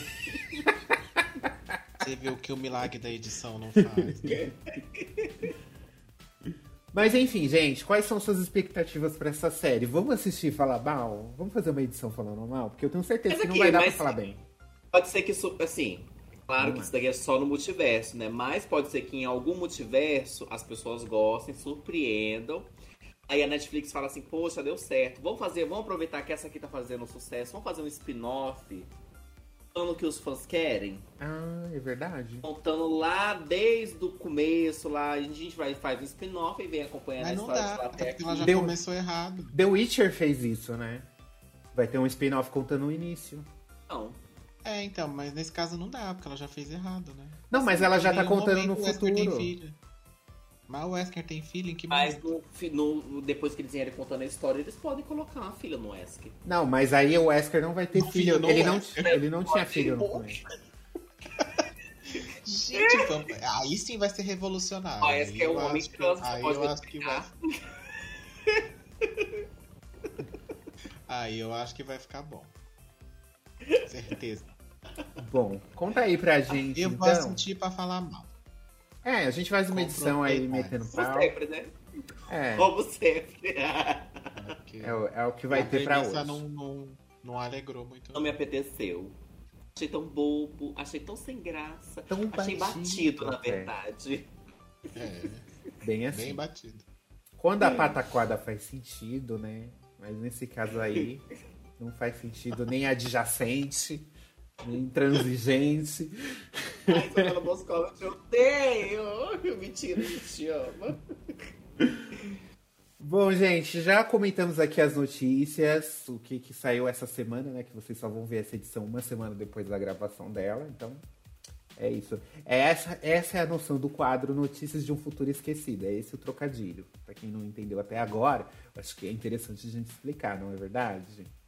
Você viu que o milagre da edição não faz. Né? Mas enfim, gente, quais são suas expectativas pra essa série? Vamos assistir e falar mal? Vamos fazer uma edição falando mal? Porque eu tenho certeza Mas que não aqui, vai dar pra mas- falar bem. Pode ser que isso, assim, claro que isso daqui é só no multiverso, né? Mas pode ser que em algum multiverso as pessoas gostem, surpreendam. Aí a Netflix fala assim, poxa, deu certo. Vamos fazer, vamos aproveitar que essa aqui tá fazendo sucesso. Vamos fazer um spin-off. Contando o que os fãs querem. Ah, é verdade. Contando lá desde o começo, lá, a gente vai faz um spin-off e vem acompanhando Mas a não história dá, de lá até aqui. ela já Deu- começou errado. The Witcher fez isso, né? Vai ter um spin-off contando o início. Não. É, então, mas nesse caso não dá, porque ela já fez errado, né? Não, mas ela já tá contando no momento o Wesker tem futuro. filha. Mas o Wesker tem filha em que Mas momento? no, depois que eles vierem contando a história, eles podem colocar uma filha no Esk. Não, mas aí o Wesker não vai ter filho. filho, Ele não, Wesker. ele não tinha filho no começo. Gente, vamos- aí sim vai ser revolucionário. O Esk Aí é um homem que- trans, você Aí pode eu acho que vai. Aí eu acho que vai ficar bom. Certeza. Bom, conta aí pra gente, Eu vou então. sentir pra falar mal. É, a gente faz uma edição aí metendo Como pau. sempre, né? É, Como sempre. é, o- é o que vai a ter pra hoje. Não, não, não alegrou muito. Não me apeteceu. Achei tão bobo, achei tão sem graça. Tão achei batido, batido, na até. verdade. É, Bem assim. bem batido. Quando a pataquada faz sentido, né? Mas nesse caso aí, não faz sentido nem adjacente, nem transigente. Ai, Soraya Moscova, eu te odeio. Mentira, a gente te ama. Bom, gente, já comentamos aqui as notícias, o que, que saiu essa semana, né? Que vocês só vão ver essa edição uma semana depois da gravação dela, então é isso. É essa, essa é a noção do quadro Notícias de um Futuro Esquecido, é esse o trocadilho. Pra quem não entendeu até agora, acho que é interessante a gente explicar, não é verdade, gente?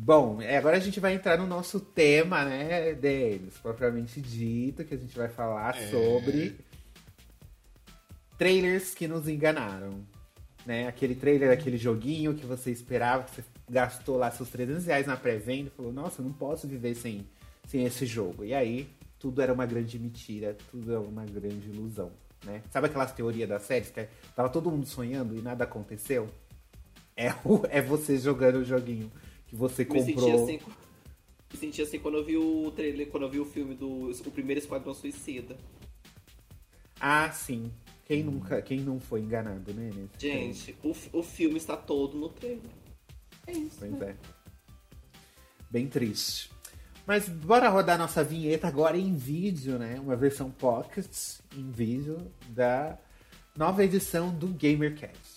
Bom, é, agora a gente vai entrar no nosso tema, né, deles, propriamente dito, que a gente vai falar É. sobre trailers que nos enganaram. Né? Aquele trailer, aquele joguinho que você esperava, que você gastou lá seus 300 reais na pré-venda e falou, nossa, eu não posso viver sem, sem esse jogo. E aí, tudo era uma grande mentira, tudo era uma grande ilusão. Né? Sabe aquelas teorias das séries que tava todo mundo sonhando e nada aconteceu? É, o- é você jogando o joguinho que você Me senti comprou. assim. Me senti assim quando eu vi o trailer, quando eu vi o filme do. O primeiro Esquadrão Suicida. Ah, sim. Quem nunca, quem não foi enganado, né? Gente, o, o filme está todo no trailer. É isso. Pois é. Bem triste. Mas bora rodar nossa vinheta agora em vídeo, né? Uma versão pocket em vídeo da nova edição do GamerCast.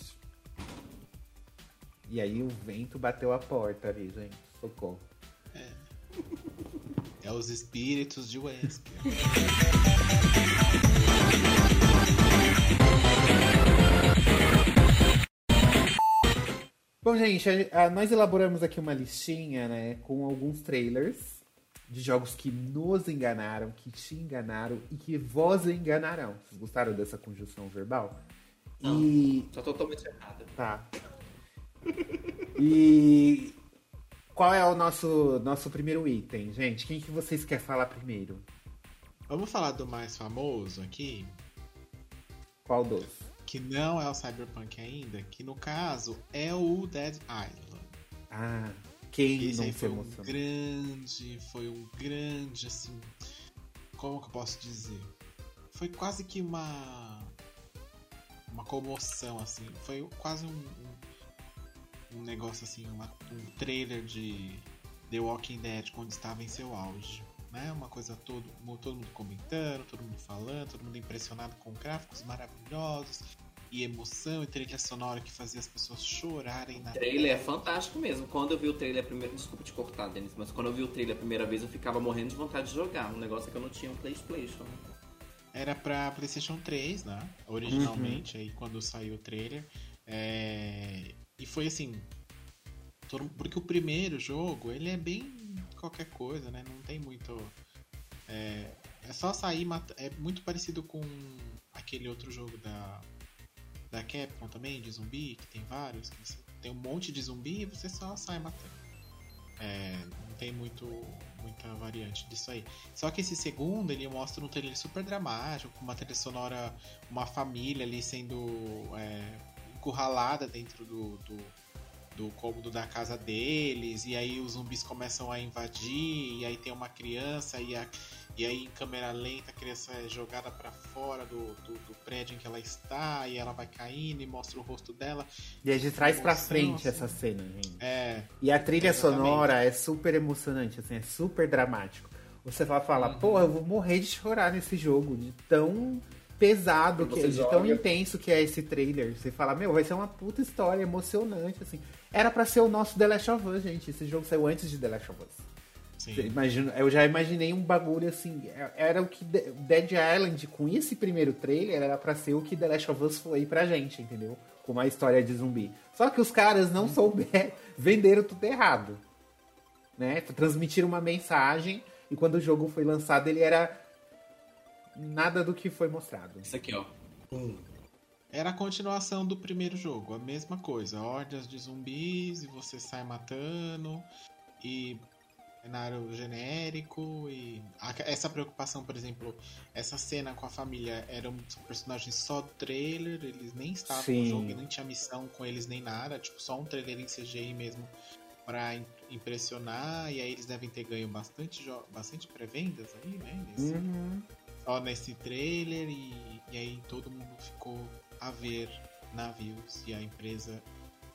E aí o vento bateu a porta ali, gente. Socorro. É os espíritos de Wesker. Bom, gente, a- a- nós elaboramos aqui uma listinha, né? Com alguns trailers de jogos que nos enganaram, que te enganaram e que vos enganarão. Vocês gostaram dessa conjunção verbal? Não. E Tá totalmente errado. Tá. E qual é o nosso, nosso primeiro item, gente? Quem que vocês querem falar primeiro? Vamos falar do mais famoso aqui, Qual dos? que não é o Cyberpunk ainda, que no caso é o Dead Island. Ah, quem Esse não foi um emocionou? grande, foi um grande, assim, como que eu posso dizer? Foi quase que uma uma comoção, assim, foi quase um, um, um negócio assim, uma- um trailer de The Walking Dead quando estava em seu auge. Né? Uma coisa todo, todo mundo comentando, todo mundo falando, todo mundo impressionado com gráficos maravilhosos e emoção e trilha sonora que fazia as pessoas chorarem na O trailer é fantástico mesmo. Quando eu vi o trailer a primeira. Desculpa te cortar, Denis, mas quando eu vi o trailer a primeira vez eu ficava morrendo de vontade de jogar. Um negócio é que eu não tinha um PlayStation. Era pra PlayStation 3, né? Originalmente, aí quando saiu o trailer. É, E foi assim. todo- Porque o primeiro jogo, ele é bem qualquer coisa, né? Não tem muito. É, é só sair. É muito parecido com aquele outro jogo da. Da Capcom também, de zumbi, que tem vários. Que você tem um monte de zumbi e você só sai matando. É, não tem muito, muita variante disso aí. Só que esse segundo, ele mostra um trailer super dramático, com uma trilha sonora, uma família ali sendo é, encurralada dentro do, do, do cômodo da casa deles, e aí os zumbis começam a invadir, e aí tem uma criança, e, a- e aí em câmera lenta a criança é jogada para fora do, do, do, prédio em que ela está, e ela vai caindo e mostra o rosto dela. E é de trás para frente assim. essa cena, gente. É. E a trilha exatamente. sonora é super emocionante, assim, é super dramático. Você fala, fala uhum. pô, eu vou morrer de chorar nesse jogo, de tão pesado, que, de tão intenso que é esse trailer. Você fala, meu, vai ser uma puta história emocionante, assim. Era para ser o nosso The Last of Us, gente. Esse jogo saiu antes de The Last of Us. Imagino, eu já imaginei um bagulho assim. É, era o que Dead Island, com esse primeiro trailer, era pra ser o que The Last of Us foi pra gente, entendeu? Com uma história de zumbi. Só que os caras não souberam, venderam tudo errado. Né? Transmitiram uma mensagem e quando o jogo foi lançado, ele era nada do que foi mostrado. Isso aqui, ó. Hum. Era a continuação do primeiro jogo, a mesma coisa. Hordas de zumbis e você sai matando. E cenário genérico e essa preocupação, por exemplo, essa cena com a família eram personagens só do trailer, eles nem estavam Sim. no jogo, nem tinha missão com eles nem nada, tipo só um trailer em CGI mesmo para impressionar e aí eles devem ter ganho bastante bastante pré-vendas aí, né? Nesse, uhum. Só nesse trailer e, e aí todo mundo ficou a ver navios e a empresa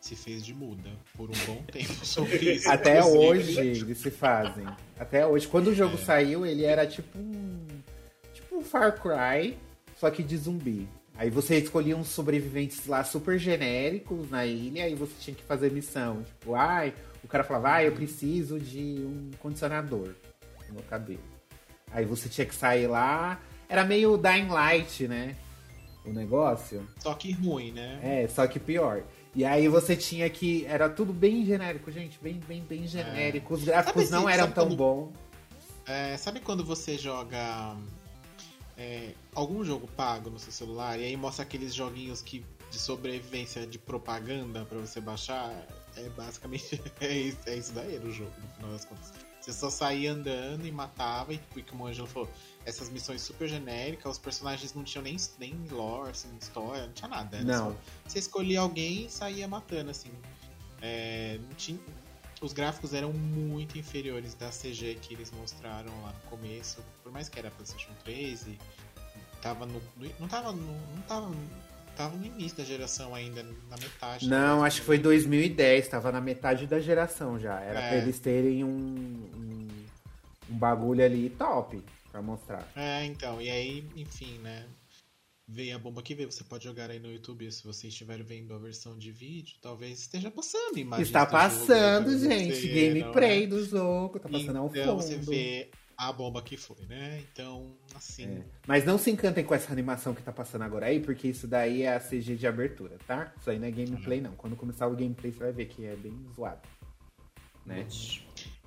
se fez de muda por um bom tempo sobre isso. Até hoje eles se fazem. Até hoje. Quando o jogo é. saiu, ele era tipo um. Tipo um Far Cry, só que de zumbi. Aí você escolhia uns sobreviventes lá super genéricos na ilha e você tinha que fazer missão. Tipo, ai, o cara falava, ah, eu preciso de um condicionador no meu cabelo. Aí você tinha que sair lá. Era meio Dying Light, né? O negócio. Só que ruim, né? É, só que pior. E aí você tinha que. Era tudo bem genérico, gente. Bem, bem, bem é. genérico. É. Os gráficos sabe, não eram tão quando, bons. É, sabe quando você joga é, algum jogo pago no seu celular e aí mostra aqueles joguinhos que de sobrevivência de propaganda para você baixar? É basicamente é isso, é isso daí era o jogo, no final das contas. Você só saía andando e matava, e tipo, como o Angelo falou, essas missões super genéricas, os personagens não tinham nem, nem lore, assim, história, não tinha nada. não. Só, você escolhia alguém e saía matando, assim. É, tinha, os gráficos eram muito inferiores da CG que eles mostraram lá no começo, por mais que era PlayStation 3 e tava no, não tava no, não tava tava no início da geração ainda, na metade. Não, acho que foi 2010, tava na metade da geração já. Era é. pra eles terem um, um, um bagulho ali top para mostrar. É, então, e aí, enfim, né? Veio a bomba que veio. Você pode jogar aí no YouTube se você estiver vendo a versão de vídeo. Talvez esteja passando imagens. Está passando, jogo, gente. Gameplay é? do jogo. Tá passando então, ao fundo. Então você vê a bomba que foi, né? Então, assim. É. Mas não se encantem com essa animação que tá passando agora aí, porque isso daí é a CG de abertura, tá? Isso aí não é gameplay, não. Quando começar o gameplay, você vai ver que é bem zoado. Né?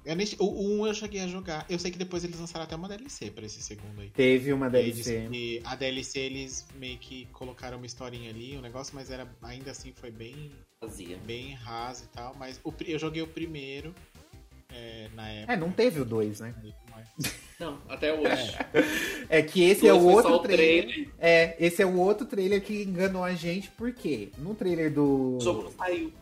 Eu nem, o 1 eu cheguei a jogar. Eu sei que depois eles lançaram até uma DLC pra esse segundo aí. Teve uma DLC. E a DLC eles meio que colocaram uma historinha ali, um negócio, mas era ainda assim foi bem. Vazia. Bem raso e tal. Mas o, eu joguei o primeiro. É, na época. É, não teve o 2, né? Não, até hoje. É, é que esse é o outro trailer. trailer. É, esse é o outro trailer que enganou a gente, por quê? No trailer do. O jogo saiu.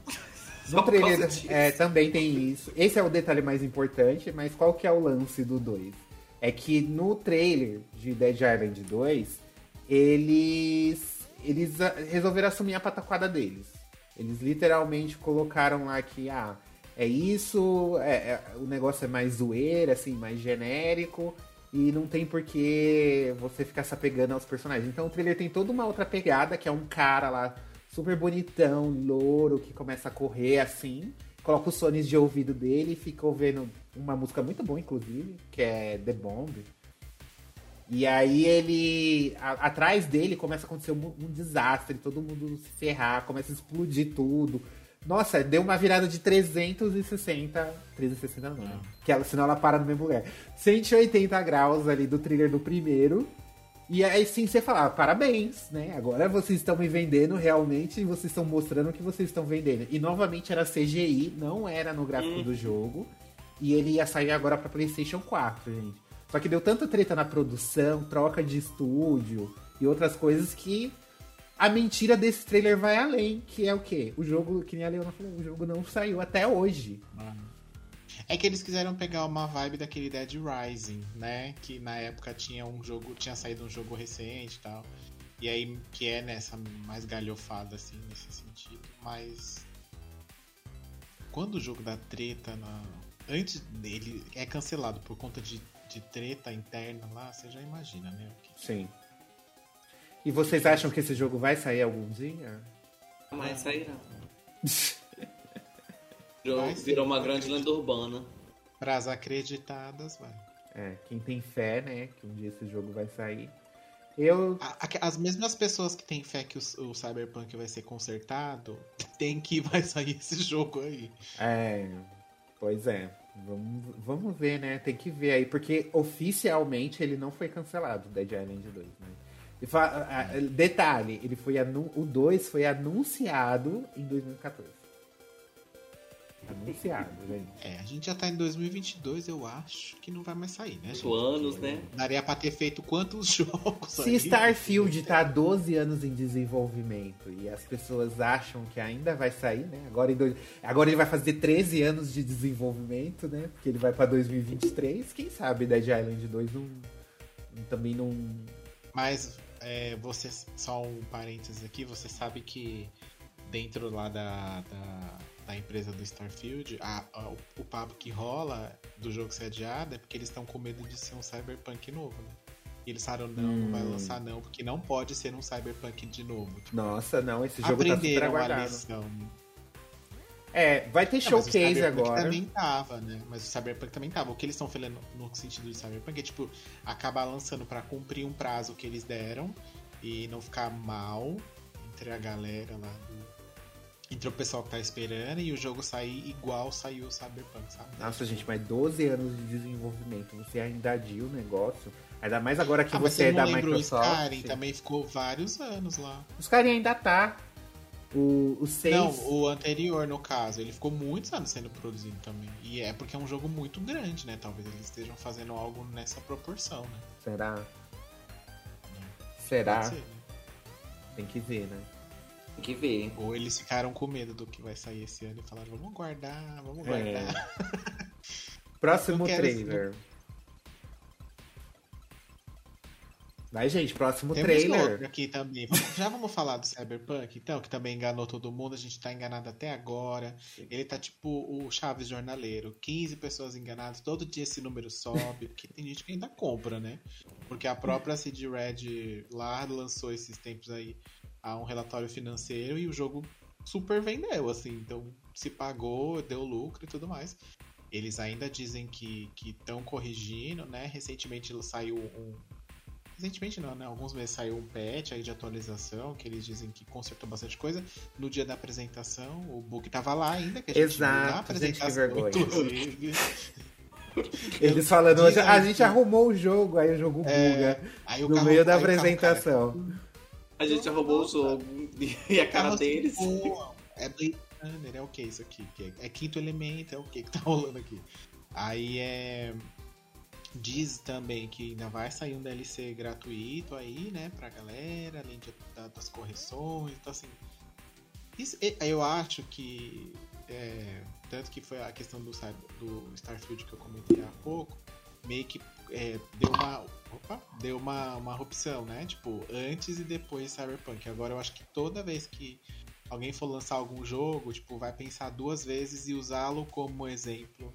No trailer é, também tem isso. Esse é o detalhe mais importante, mas qual que é o lance do 2? É que no trailer de Dead Island 2, eles eles resolveram assumir a pataquada deles. Eles literalmente colocaram lá que ah, é isso, é, é, o negócio é mais zoeira, assim, mais genérico, e não tem por que você ficar se apegando aos personagens. Então o trailer tem toda uma outra pegada, que é um cara lá super bonitão, louro, que começa a correr assim. Coloca os fones de ouvido dele e fica ouvindo uma música muito boa, inclusive, que é The Bomb. E aí ele. A, atrás dele começa a acontecer um, um, desastre, todo mundo se ferrar, começa a explodir tudo. Nossa, deu uma virada de 360. 360 não, né? Que ela, senão ela para no mesmo lugar. 180 graus ali do thriller do primeiro. E aí sim você fala, ah, parabéns, né? Agora vocês estão me vendendo realmente e vocês estão mostrando o que vocês estão vendendo. E novamente era CGI, não era no gráfico do jogo. E ele ia sair agora pra PlayStation 4, gente. Só que deu tanta treta na produção, troca de estúdio e outras coisas que a mentira desse trailer vai além, que é o quê? O jogo, que nem a Leona falou, o jogo não saiu até hoje. É que eles quiseram pegar uma vibe daquele Dead Rising, né? Que na época tinha um jogo, tinha saído um jogo recente e tal. E aí, que é nessa mais galhofada, assim, nesse sentido. Mas. Quando o jogo dá treta na. Antes dele é cancelado por conta de, de treta interna lá, você já imagina, né? Sim. E vocês acham que esse jogo vai sair algum dia? Mas sairá. Jogo virou uma grande lenda urbana. Para as acreditadas, vai. É, quem tem fé, né, que um dia esse jogo vai sair. Eu. As mesmas pessoas que têm fé que o, o Cyberpunk vai ser consertado, tem que vai sair esse jogo aí. É, pois é. Vamos, vamos ver, né? Tem que ver aí, porque oficialmente ele não foi cancelado, Dead Island 2, né? Detalhe, ele foi o 2 foi anunciado em 2014. Anunciado, gente. É, a gente já tá em 2022, eu acho que não vai mais sair, né? Oito anos, né? Daria pra ter feito quantos jogos Se aí? Starfield tá 12 anos em desenvolvimento e as pessoas acham que ainda vai sair, né? Agora, dois... Agora ele vai fazer 13 anos de desenvolvimento, né? Porque ele vai pra 2023. Quem sabe Dead Island 2 não... também não... Mas, é, você, só um parênteses aqui, você sabe que dentro lá da, da da empresa do Starfield, a, a, o, papo que rola do jogo ser adiado é porque eles estão com medo de ser um Cyberpunk novo, né? E eles falaram, não, hum. não vai hum. lançar não, porque não pode ser um Cyberpunk de novo. Tipo, Nossa, não, esse jogo tá super aguardado. É, vai ter não, showcase agora. também tava, né? Mas o Cyberpunk também tava. O que eles estão falando no sentido de Cyberpunk é, tipo, acabar lançando para cumprir um prazo que eles deram e não ficar mal entre a galera lá do, entre o pessoal que tá esperando e o jogo sair igual saiu o Cyberpunk, sabe? Nossa, gente, mas 12 anos de desenvolvimento, você ainda adia o negócio. Ainda mais agora que ah, você é da Microsoft. O Skyrim também ficou vários anos lá. O Skyrim ainda tá. O, o 6... Não, o anterior, no caso, ele ficou muitos anos sendo produzido também. E é porque é um jogo muito grande, né? Talvez eles estejam fazendo algo nessa proporção, né? Será? Será? Ser, né? Tem que ver, né? Tem que ver. Ou eles ficaram com medo do que vai sair esse ano e falaram, vamos guardar, vamos é. guardar. É. Próximo trailer. Vai, gente, próximo Temos trailer. aqui também. já vamos falar do Cyberpunk, então, que também enganou todo mundo. A gente tá enganado até agora. Ele tá tipo o Chaves Jornaleiro. 15 pessoas enganadas. Todo dia esse número sobe. porque tem gente que ainda compra, né? Porque a própria CD Red lá lançou esses tempos aí a um relatório financeiro e o jogo super vendeu, assim, então se pagou, deu lucro e tudo mais. Eles ainda dizem que estão corrigindo, né? Recentemente saiu um. Recentemente não, né? Alguns meses saiu um patch aí de atualização que eles dizem que consertou bastante coisa. No dia da apresentação, o bug tava lá ainda, que a gente Exato, viu apresentação. Gente, que vergonha. Eles falando, a gente arrumou o jogo, aí o jogo é, buga é, no meio da apresentação. A gente roubou o jogo e a cara deles. é Blade Runner, é o que isso aqui? É, é quinto elemento, é o que que tá rolando aqui? Aí é. Diz também que ainda vai sair um DLC gratuito aí, né, pra galera, além de, da, das correções, então assim. Isso, eu acho que. É, tanto que foi a questão do, do Starfield que eu comentei há pouco, meio que é, deu uma. Opa, deu uma, uma opção, né? Tipo, antes e depois Cyberpunk. Agora eu acho que toda vez que alguém for lançar algum jogo, tipo, vai pensar duas vezes e usá-lo como exemplo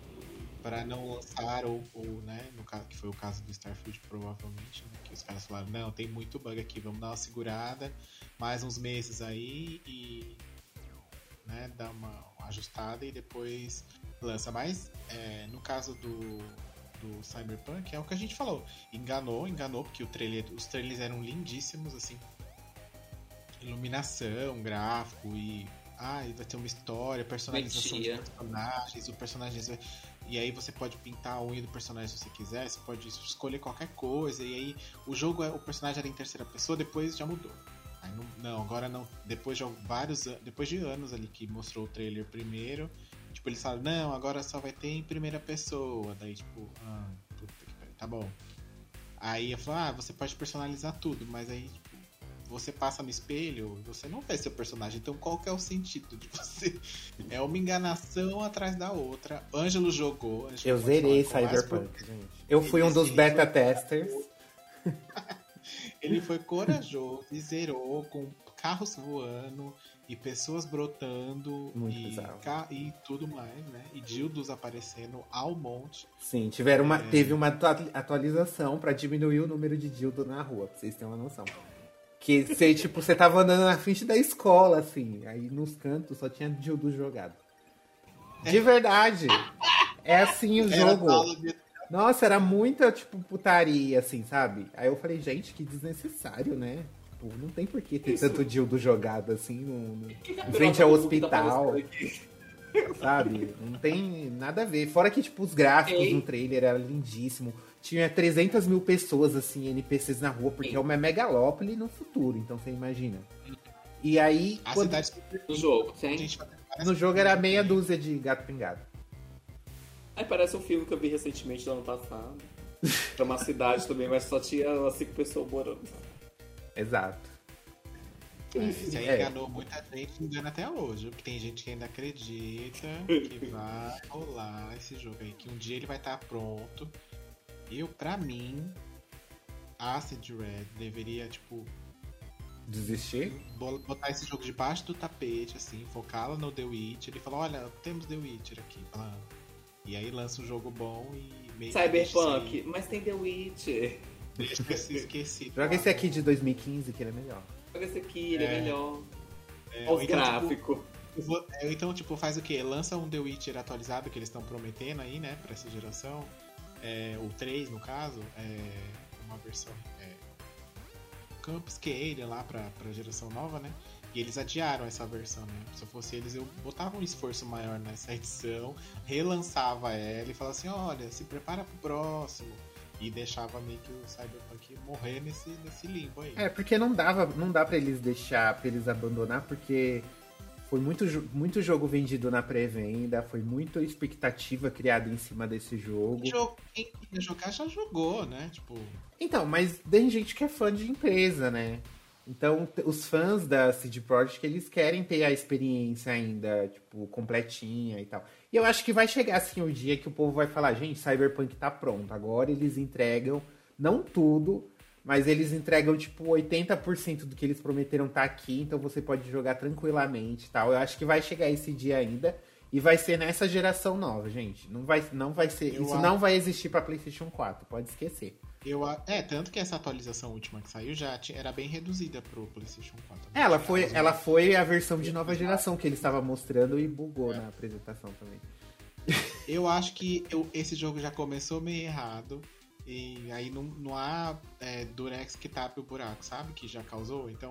para não lançar ou, ou, né, no caso que foi o caso do Starfield provavelmente, né, que os caras falaram, não, tem muito bug aqui, vamos dar uma segurada, mais uns meses aí e né, dar uma ajustada e depois lança. Mas é, no caso do do Cyberpunk é o que a gente falou. Enganou, enganou, porque o trailer, os trailers eram lindíssimos, assim. Iluminação, gráfico e. Ah, vai ter uma história, personalização Mentia. de personagens, o personagem. E aí você pode pintar a unha do personagem se você quiser, você pode escolher qualquer coisa, e aí o jogo, é, o personagem era em terceira pessoa, depois já mudou. Não, não, agora não. Depois de vários depois de anos ali que mostrou o trailer primeiro, Tipo, eles falam, não, agora só vai ter em primeira pessoa. Daí, tipo, ah, puta que pariu, tá bom. Aí eu falo, ah, você pode personalizar tudo, mas aí, você passa no espelho, você não vê seu personagem. Então qual que é o sentido de você? É uma enganação atrás da outra. Ângelo jogou. Ângelo Eu zerei Cyberpunk. Eu fui um dos beta testers. Ele foi corajoso e zerou com carros voando e pessoas brotando e, e tudo mais, né? E dildos aparecendo ao monte. Sim, tiveram uma, É. teve uma atua- atualização pra diminuir o número de dildo na rua, pra vocês terem uma noção. Que você, tipo, você tava andando na frente da escola, assim, aí nos cantos só tinha dildo jogado. De verdade. É assim o Era jogo. Nossa, era muita, tipo, putaria, assim, sabe? Aí eu falei, gente, que desnecessário, né? Tipo, não tem por que ter tanto dildo jogado assim no, no- em frente ao hospital, sabe? Não tem nada a ver. Fora que, tipo, os gráficos Ei. no trailer eram lindíssimo. Tinha 300 mil pessoas, assim, NPCs na rua, porque Ei. é uma megalópole no futuro, então você imagina. E aí, A quando- cidade No jogo, tem? no jogo era meia dúzia de gato pingado. Aí parece um filme que eu vi recentemente do ano passado. Pra uma cidade também, mas só tinha umas cinco pessoas morando. Exato. É, Isso aí É. enganou muita gente, engana até hoje. Porque tem gente que ainda acredita que vai rolar esse jogo aí, que um dia ele vai estar pronto. Eu, pra mim, Acid Red deveria, tipo, Desistir? bo- botar esse jogo debaixo do tapete, assim, focá-la no The Witcher. Ele fala, olha, temos The Witcher aqui. Fala, E aí lança um jogo bom e meio que Cyberpunk, deixa mas tem The Witcher. deixa esse esquecido. Joga esse aqui de 2015, que ele é melhor. Joga esse aqui, ele é, É. melhor. É, Olha ou os então, tipo, gráficos. Vou- é, Então, tipo, faz o quê? Lança um The Witcher atualizado que eles estão prometendo aí, né, pra essa geração. É, o 3, no caso, é uma versão. É, Campus Scale lá pra, pra geração nova, né? E eles adiaram essa versão, né? Se eu fosse eles, eu botava um esforço maior nessa edição, relançava ela e falava assim: olha, se prepara pro próximo. E deixava meio que o Cyberpunk morrer nesse, nesse limbo aí. É, porque não dava, não dá pra eles deixar, pra eles abandonar, porque foi muito, muito jogo vendido na pré-venda, foi muita expectativa criada em cima desse jogo. Quem queria jogar já jogou, né? Tipo, Então, mas tem gente que é fã de empresa, né? Então, os fãs da CD Projekt, eles querem ter a experiência ainda, tipo, completinha e tal. E eu acho que vai chegar, assim, o dia que o povo vai falar, gente, Cyberpunk tá pronto. Agora eles entregam, não tudo, mas eles entregam, tipo, 80% do que eles prometeram tá aqui, então você pode jogar tranquilamente e tal. Eu acho que vai chegar esse dia ainda. E vai ser nessa geração nova, gente. Não vai, não vai ser. Eu isso acho- não vai existir pra PlayStation 4, pode esquecer. Eu, a- é, tanto que essa atualização última que saiu já era bem reduzida pro PlayStation 4. né? Ela foi, ela foi a versão de nova geração que ele estava mostrando e bugou na apresentação também. Eu acho que eu- esse jogo já começou meio errado. E aí não, não há é, Durex que tape o buraco, sabe? Que já causou. Então,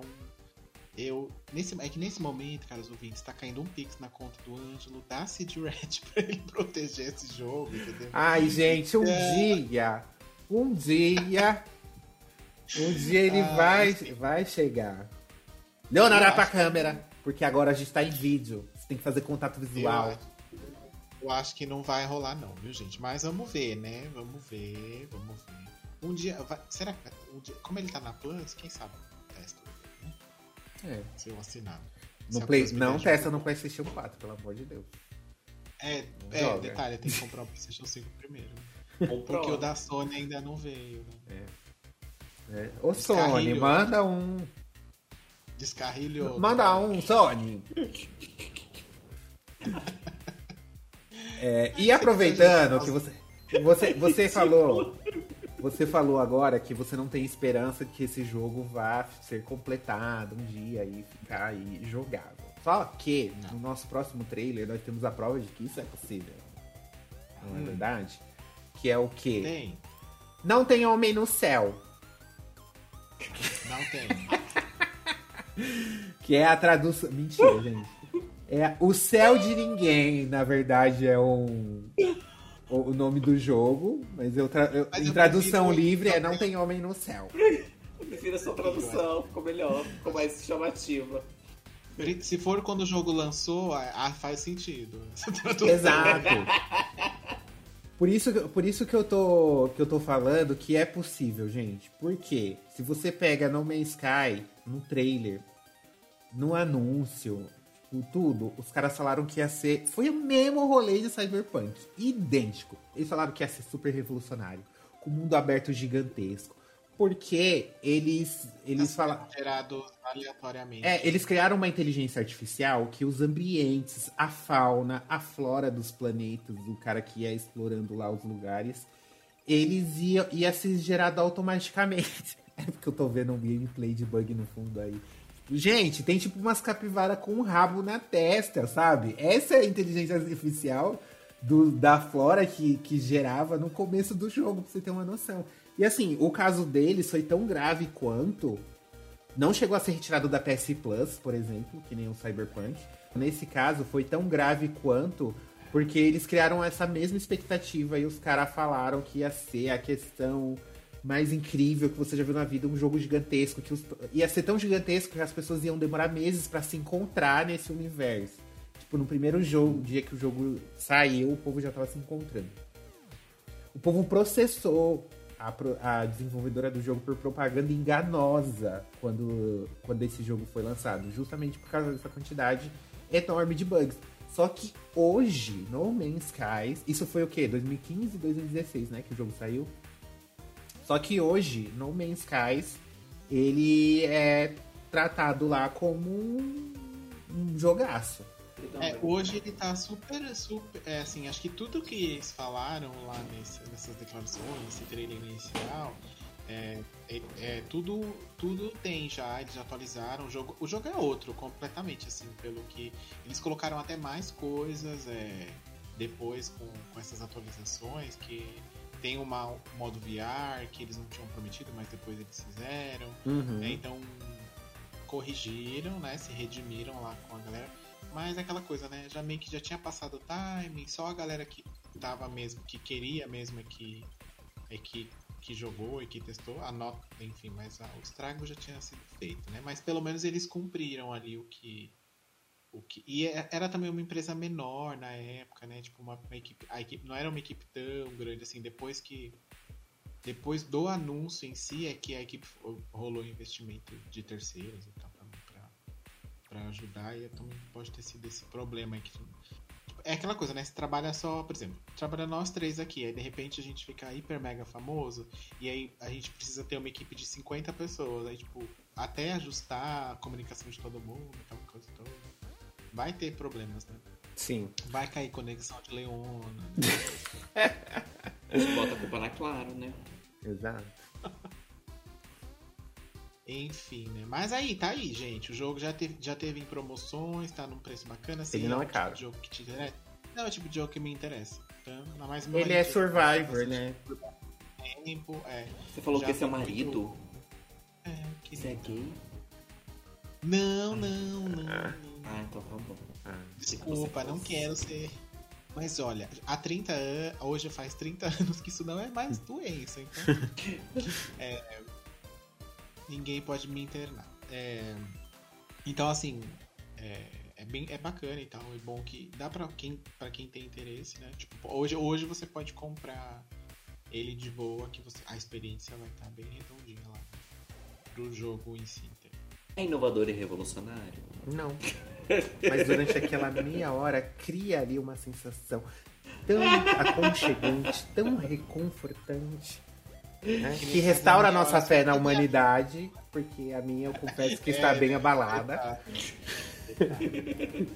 eu. Nesse, é que nesse momento, caros ouvintes, tá caindo um pix na conta do Ângelo da Cid Red pra ele proteger esse jogo, entendeu? Ai, gente, um É. dia, um dia, um dia ele Ah, vai, vai chegar. Leonardo, Eu olha pra câmera, porque agora a gente tá em vídeo. Você tem que fazer contato Eu, visual. acho- eu acho que não vai rolar, não, viu, gente? Mas vamos ver, né? Vamos ver, vamos ver. Um dia. vai- será que. Um dia, como ele tá na Plus, quem sabe? Testa. né? É. Se eu assinar. No Se Play, não testa jogo. no PlayStation 4, pelo amor de Deus. É, é detalhe, tem que comprar o PlayStation 5 primeiro. Comprou. Porque o da Sony ainda não veio, né? É. Ô Sony, Descarrilho. manda um. Descarrilhou. Manda um, Sony. É, e aproveitando que você, você, você falou, você falou agora que você não tem esperança de que esse jogo vá ser completado um dia e ficar aí jogável. Só que no nosso próximo trailer nós temos a prova de que isso é possível. Não é Hum. verdade? Que é o quê? Tem? Não tem homem no céu. Não tem. Que é a tradução. Mentira, gente. É o céu de ninguém, na verdade, é um. O o nome do jogo, mas eu, tra- eu- Mas em eu tradução prefiro- livre é Não Tem Homem no Céu. Eu prefiro a sua tradução, ficou melhor, ficou mais chamativa. Se for quando o jogo lançou, ah, faz sentido. Exato. Por isso, por isso que, eu tô, que eu tô falando que é possível, gente. Porque se você pega No Man's Sky no trailer, no anúncio, tipo, tudo, os caras falaram que ia ser. Foi o mesmo rolê de Cyberpunk. Idêntico. Eles falaram que ia ser super revolucionário. Com mundo aberto gigantesco. Porque eles, eles falaram. Gerado aleatoriamente. É, eles criaram uma inteligência artificial que os ambientes, a fauna, a flora dos planetas, do cara que ia explorando lá os lugares, eles iam ia ser gerado automaticamente. É porque eu tô vendo um gameplay de bug no fundo aí. Gente, tem tipo umas capivaras com um rabo na testa, sabe? Essa é a inteligência artificial do, da flora que, que gerava no começo do jogo, pra você ter uma noção. E assim, o caso deles foi tão grave quanto. Não chegou a ser retirado da PS Plus, por exemplo, que nem o Cyberpunk. Nesse caso, foi tão grave quanto. Porque eles criaram essa mesma expectativa e os caras falaram que ia ser a questão mais incrível que você já viu na vida, um jogo gigantesco, que os... ia ser tão gigantesco que as pessoas iam demorar meses para se encontrar nesse universo. Tipo, no primeiro jogo, dia que o jogo saiu, o povo já tava se encontrando. O povo processou a, a desenvolvedora do jogo por propaganda enganosa quando, quando esse jogo foi lançado, justamente por causa dessa quantidade enorme de bugs. Só que hoje, No Man's Skies, isso foi o quê? 2015, 2016, né, que o jogo saiu? Só que hoje, No Man's Skies, ele é tratado lá como um, um jogaço. É, hoje ele tá super, super. É, assim, acho que tudo que eles falaram lá nesse, nessas declarações, nesse trailer inicial, é, é, é, tudo, tudo tem já, eles atualizaram. O jogo, o jogo é outro, completamente, assim, pelo que. Eles colocaram até mais coisas é, depois com, com essas atualizações que tem um modo VR que eles não tinham prometido, mas depois eles fizeram. Uhum. Né? Então corrigiram, né? Se redimiram lá com a galera. Mas é aquela coisa, né? Já meio que já tinha passado o timing, só a galera que tava mesmo, que queria mesmo é que, é que, que jogou e que testou, a nota, enfim, mas a, o estrago já tinha sido feito, né? Mas pelo menos eles cumpriram ali o que, o que, e é, era também uma empresa menor na época, né? Tipo, uma, uma equipe, a equipe não era uma equipe tão grande assim. Depois que. Depois do anúncio em si, é que a equipe rolou investimento de terceiros e tal para ajudar. E também pode ter sido esse problema que. É aquela coisa, né? Você trabalha só, por exemplo, trabalha nós três aqui, aí de repente a gente fica hiper mega famoso, e aí a gente precisa ter uma equipe de 50 pessoas, aí tipo, até ajustar a comunicação de todo mundo, aquela coisa toda vai ter problemas, né? Sim. Vai cair conexão de Leona. A gente bota a culpa na Claro, né? Exato. Enfim, né? Mas aí, tá aí, gente. O jogo já teve, já teve em promoções, tá num preço bacana. Assim, Ele não é, é caro. Tipo jogo que te interessa. Não é o tipo de jogo que me interessa. Então, ainda mais Ele é Survivor, né? Tempo, é. Você falou Já que esse é tá marido? muito- É, que Você é gay? Não, não, não. Ah. não. Ah, então tá bom. Desculpa, não quero ser. Mas olha, há 30 anos, hoje faz 30 anos que isso não é mais doença, então. é, ninguém pode me internar. É, então, assim, é, é bem é bacana e tal. É bom que dá pra quem, pra quem tem interesse, né? Tipo, hoje, hoje você pode comprar ele de boa, que você, a experiência vai estar bem redondinha lá pro jogo em si. entendeu? É inovador e revolucionário? Não. Mas durante aquela meia hora cria ali uma sensação tão aconchegante, tão reconfortante, né? que restaura a nossa fé na humanidade, porque a minha eu confesso que está É, bem abalada.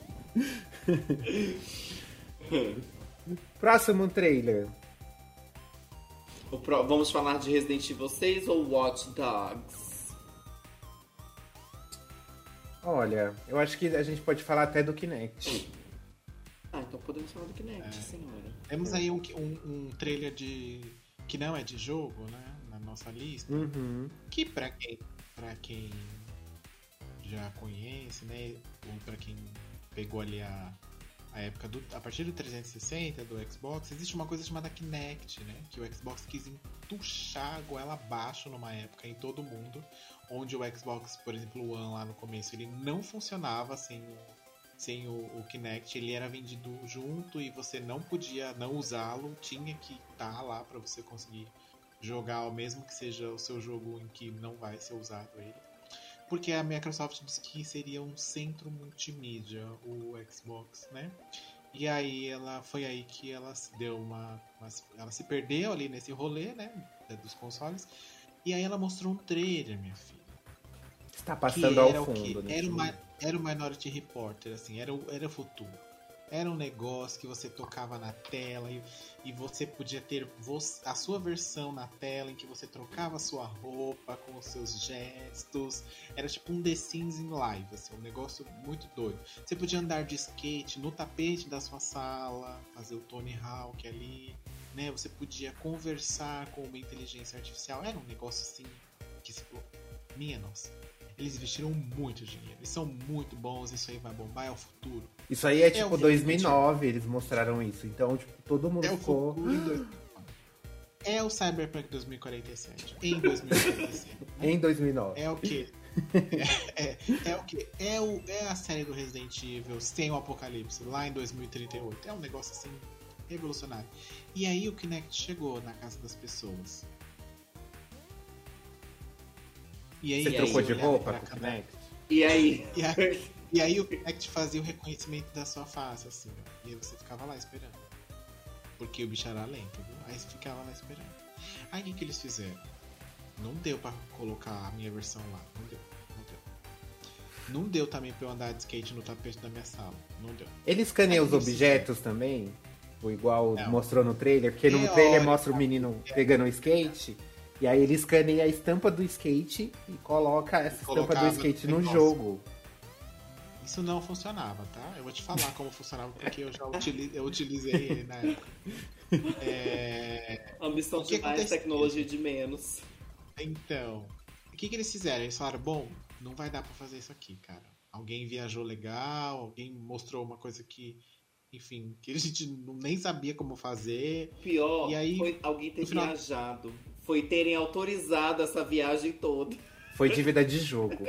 Próximo trailer. Pro- Vamos falar de Resident Evil 6 ou Watch Dogs? Olha, eu acho que a gente pode falar até do Kinect. Ah, então podemos falar do Kinect, senhora. Temos aí um, um, um trailer de. que não é de jogo, né? Na nossa lista. Uhum. Que pra quem, pra quem já conhece, né? Ou pra quem pegou ali a, a época do. A partir do 360, do Xbox, existe uma coisa chamada Kinect, né? Que o Xbox quis entuchar a goela abaixo numa época em todo mundo. Onde o Xbox, por exemplo, o One lá no começo, ele não funcionava sem o, sem o, o Kinect, ele era vendido junto e você não podia não usá-lo, tinha que estar tá lá para você conseguir jogar, mesmo que seja o seu jogo em que não vai ser usado ele. Porque a Microsoft disse que seria um centro multimídia, o Xbox, né? E aí ela foi aí que ela se deu uma, uma, ela se perdeu ali nesse rolê, né, dos consoles. E aí ela mostrou um trailer, minha filha. Está passando ao fundo, o que, era, uma, era o Minority Reporter, assim, era o, era o futuro. Era um negócio que você tocava na tela e, e você podia ter a sua versão na tela em que você trocava sua roupa com os seus gestos. Era tipo um The Sims em live, assim, um negócio muito doido. Você podia andar de skate no tapete da sua sala, fazer o Tony Hawk ali, né? Você podia conversar com uma inteligência artificial. Era um negócio assim que se minha nossa. Eles investiram muito dinheiro. Eles são muito bons, isso aí vai bombar, é o futuro. Isso aí é, é tipo 2009, eles mostraram isso. Então, tipo, todo mundo é ficou. É o Cyberpunk 2047. Em 2047. em 2009. É o que? É, é, é, o que? É, o, é a série do Resident Evil sem o Apocalipse, lá em 2038. É um negócio assim revolucionário. E aí o Kinect chegou na casa das pessoas. E aí, Você e trocou aí, de roupa com o Kinect? E aí? E aí, e aí o Kinect fazia o reconhecimento da sua face, assim, ó. E aí você ficava lá esperando. Porque o bicho era lento, viu? Aí você ficava lá esperando. Aí o que, que eles fizeram? Não deu para colocar a minha versão lá. Não deu. Não deu. Não deu também pra eu andar de skate no tapete da minha sala. Não deu. Ele escaneia os objetos fizeram. também? Ou igual não. mostrou no trailer? Porque no trailer mostra o menino pegando o skate. E aí ele escaneia a estampa do skate e coloca essa estampa do skate no jogo. Isso não funcionava, tá? Eu vou te falar como funcionava, porque eu já utilizei, eu utilizei ele na época. É... Ambição de mais, tecnologia de menos. Então, o que, que eles fizeram? Eles falaram, bom, não vai dar para fazer isso aqui, cara. Alguém viajou legal, alguém mostrou uma coisa que, enfim, que a gente nem sabia como fazer. Pior, e aí, foi alguém ter final... viajado foi terem autorizado essa viagem toda. Foi dívida de jogo.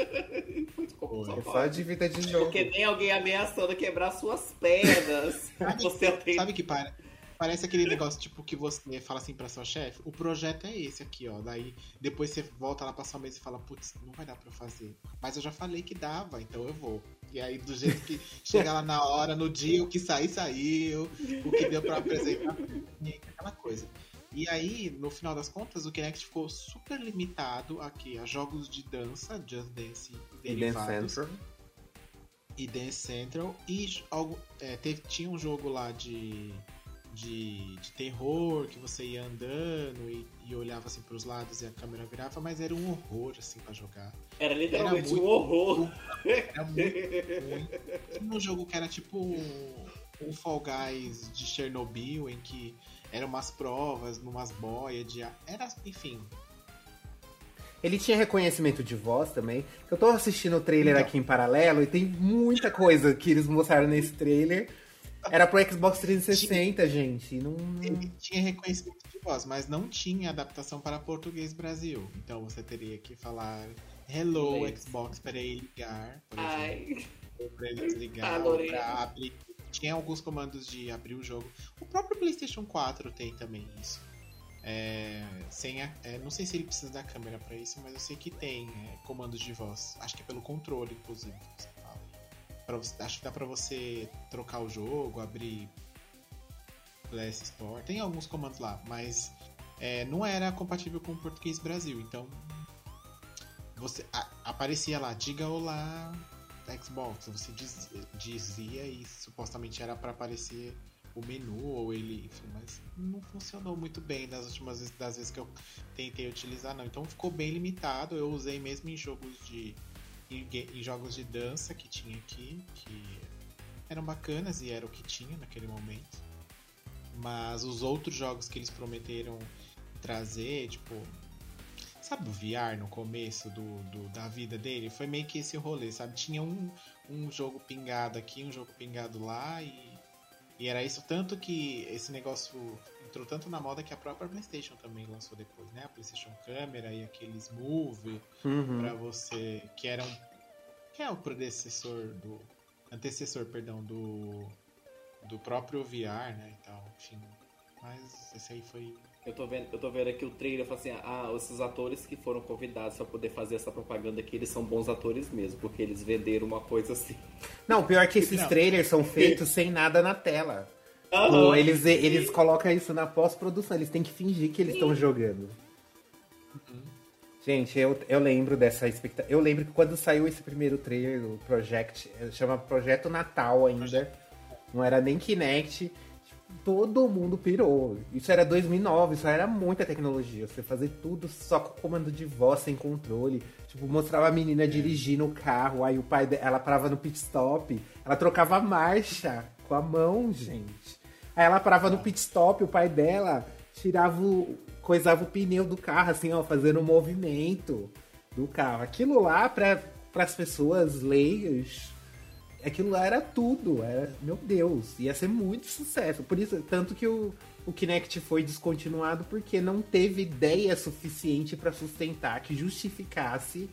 Foi só dívida de jogo. Porque nem alguém ameaçando quebrar suas pernas. você tem... Sabe que para, parece aquele negócio tipo que você fala assim pra sua chefe: o projeto é esse aqui, ó. Daí depois você volta lá pra sua mesa e fala: putz, não vai dar pra eu fazer. Mas eu já falei que dava, então eu vou. E aí, do jeito que chega lá na hora, no dia, o que sair, saiu. O que deu pra apresentar, aquela coisa. E aí, no final das contas, o Kinect ficou super limitado aqui a jogos de dança, Just Dance e derivados. Dance Central. E Dance Central. E algo, é, teve, tinha um jogo lá de, de, de terror, que você ia andando e, e olhava assim pros lados e a câmera virava, mas era um horror, assim, para jogar. Era literalmente era muito, um horror. Era muito ruim. Tinha um jogo que era tipo um Fall Guys de Chernobyl, em que eram umas provas, numas boias de. Era, enfim. Ele tinha reconhecimento de voz também. Eu tô assistindo o trailer então. aqui em paralelo e tem muita coisa que eles mostraram nesse trailer. Era pro Xbox 360, tinha, gente. Não... Ele tinha reconhecimento de voz, mas não tinha adaptação para português Brasil. Então você teria que falar Hello, Xbox, para ele ligar, por exemplo. Ai. Pra ele desligar, ah, pra abrir tinha alguns comandos de abrir o jogo. O próprio PlayStation 4 tem também isso. É, sem a, é, não sei se ele precisa da câmera para isso, mas eu sei que tem é, comandos de voz. Acho que é pelo controle, inclusive. Você, acho que dá para você trocar o jogo, abrir PS Store. Tem alguns comandos lá, mas é, não era compatível com o português Brasil. Então você a, aparecia lá, diga olá, Xbox, você diz, dizia e supostamente era para aparecer o menu ou ele, enfim, mas não funcionou muito bem das últimas vezes, das vezes que eu tentei utilizar, não. Então ficou bem limitado. Eu usei mesmo em jogos de em, em jogos de dança que tinha aqui, que eram bacanas e era o que tinha naquele momento. Mas os outros jogos que eles prometeram trazer, tipo, Sabe o VR no começo do, do, da vida dele? Foi meio que esse rolê, sabe? Tinha um, um jogo pingado aqui, um jogo pingado lá e, e era isso. Tanto que esse negócio entrou tanto na moda que a própria PlayStation também lançou depois, né? A PlayStation Câmera e aqueles Move uhum. para você, que eram que é o predecessor do antecessor, perdão, do, do próprio VR, né, e tal, enfim. Mas esse aí foi... Eu tô vendo, eu tô vendo aqui o trailer, eu falo assim, ah, esses atores que foram convidados pra poder fazer essa propaganda aqui, eles são bons atores mesmo, porque eles venderam uma coisa assim. Não, pior que esses Não. trailers são feitos sem nada na tela. Ou eles, eles colocam isso na pós-produção, eles têm que fingir que eles estão jogando. Gente, eu, eu lembro dessa expectativa. Eu lembro que quando saiu esse primeiro trailer, o Project, eh, chama Projeto Natal ainda, não era nem Kinect, todo mundo pirou. Isso era 2009, isso era muita tecnologia. Você fazer tudo só com comando de voz, sem controle. Tipo, mostrava a menina dirigindo o carro, aí o pai dela, ela parava no pit stop, ela trocava a marcha com a mão, gente. Aí ela parava no pit stop, o pai dela tirava o. coisava o pneu do carro, assim, ó, fazendo o movimento do carro. Aquilo lá, para as pessoas leigas, aquilo lá era tudo. Era, meu Deus, ia ser muito sucesso. Por isso, tanto que o, o Kinect foi descontinuado porque não teve ideia suficiente para sustentar que justificasse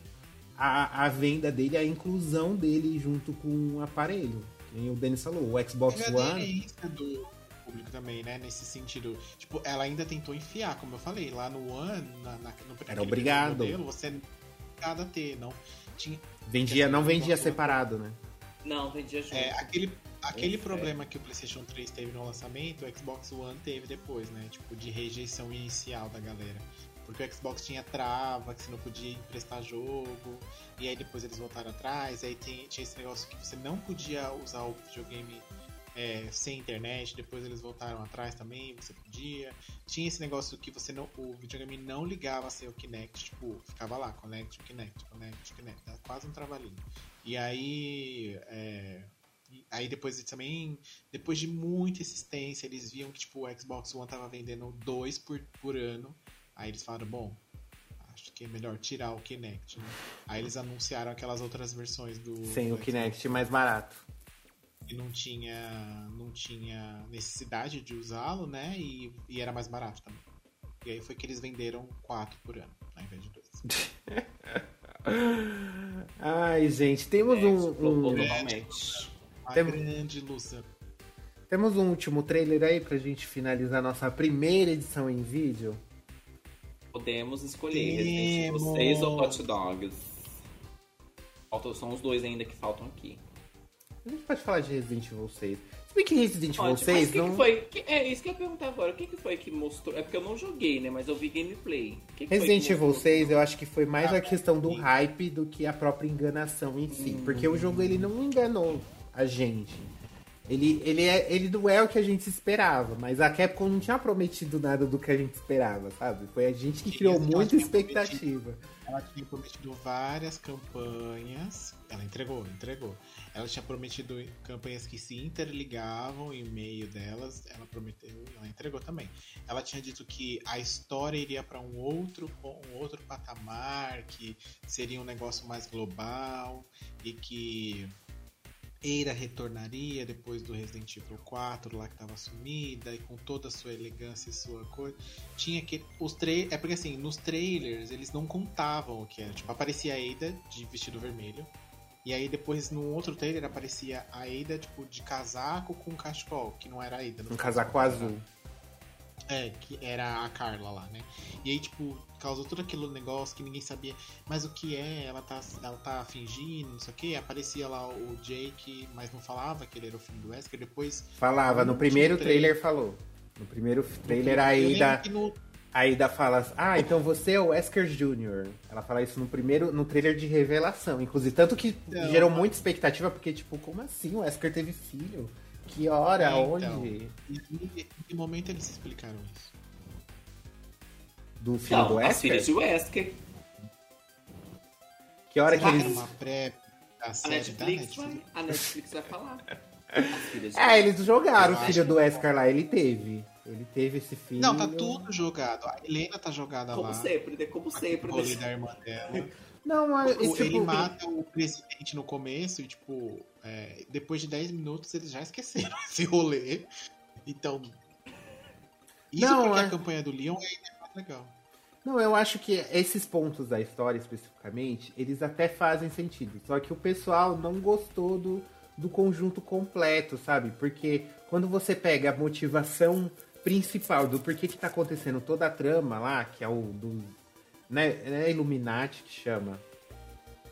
a, a venda dele, a inclusão dele junto com o aparelho. E o Denis falou, o Xbox a One. aderência do público também, né? Nesse sentido. Tipo, ela ainda tentou enfiar, como eu falei, lá no One, na, na, no, naquele obrigado. Modelo, você era obrigado a ter, não tinha. Vendia, não vendia separado, né? Não, vendia junto. É, aquele, aquele problema que o PlayStation 3 teve no lançamento, o Xbox One teve depois, né? Tipo, de rejeição inicial da galera. Porque o Xbox tinha trava, que você não podia emprestar jogo, e aí depois eles voltaram atrás, aí tem- tinha esse negócio que você não podia usar o videogame é, sem internet, depois eles voltaram atrás também, você podia. Tinha esse negócio que você não, o videogame não ligava sem o Kinect, tipo, ficava lá, connect, Kinect, connect, Kinect, quase um trabalhinho. E aí, é, aí depois eles também, depois de muita insistência, eles viam que tipo, o Xbox One tava vendendo dois por, por ano. Aí eles falaram, bom, acho que é melhor tirar o Kinect, né? Aí eles anunciaram aquelas outras versões do Sem do o Xbox Kinect mais barato. e não tinha não tinha necessidade de usá-lo, né? E, e era mais barato também. E aí foi que eles venderam quatro por ano, ao invés de dois. Ai, gente, temos É, um, um- totalmente. A Tem- grande Lucian. temos um último trailer aí pra gente finalizar nossa primeira edição em vídeo. Podemos escolher Resident Evil Temos. 6 ou Hot Dogs. Faltam, são os dois ainda que faltam aqui. A gente pode falar de Resident Evil 6. Se bem que Resident Evil Pode, mas 6 o que, não. que foi? Que- é isso que eu ia perguntar agora. O que, que foi que mostrou? É porque eu não joguei, né? Mas eu vi gameplay. O que Resident Evil mostrou? 6 eu acho que foi mais Ah, a questão do hype do que a própria enganação em si. Porque o jogo ele não enganou a gente. Ele, ele, é, ele não é o que a gente esperava, mas a Capcom não tinha prometido nada do que a gente esperava, sabe? Foi a gente que criou muita expectativa. Ela tinha prometido várias campanhas. Ela entregou, entregou. Ela tinha prometido campanhas que se interligavam em meio delas. Ela prometeu, ela entregou também. Ela tinha dito que a história iria para um outro, um outro patamar, que seria um negócio mais global e que Eira retornaria depois do Resident Evil 4 lá que tava sumida e com toda a sua elegância e sua coisa. Tinha que os tra é porque assim, nos trailers eles não contavam o que era. Tipo, aparecia a Ada de vestido vermelho. E aí depois no outro trailer aparecia a Ada tipo de casaco com cachecol, que não era a Ada. Um casaco era- azul. É, que era a Carla lá, né? E aí, tipo, causou todo aquele negócio que ninguém sabia. Mas o que é? Ela tá, ela tá fingindo, não sei o quê. Aparecia lá o Jake, mas não falava que ele era o filho do Wesker. Depois. Falava, no primeiro último trailer falou. No primeiro trailer a Eu lembro Ada, que no- a Ada fala, ah, então você é o Wesker Jr. Ela fala isso no primeiro, no trailer de revelação. Inclusive, tanto que Não, gerou muita expectativa, porque, tipo, como assim o Wesker teve filho? Que hora? É, então. Onde? Em, em que momento eles explicaram isso? Do filho do Não, as Wesker? filhas de Wesker. Que hora que Vai. eles... Uma pré da A série da Netflix, Netflix. vai, a Netflix vai falar. É, eles jogaram o filho que- do Wesker lá, ele teve. Ele teve esse filho. Não, tá tudo jogado. A Helena tá jogada Como lá. sempre, né? Como sempre. O rolê né? da irmã dela. Não, mas, O- tipo, ele mata o presidente no começo e, tipo, é, depois de 10 minutos eles já esqueceram esse rolê. Então. Isso Não, porque é- a campanha do Leon é mais legal. Não, eu acho que esses pontos da história especificamente, eles até fazem sentido. Só que o pessoal não gostou do, do conjunto completo, sabe? Porque quando você pega a motivação principal do porquê que tá acontecendo toda a trama lá, que é o do. Né, é Illuminati que chama.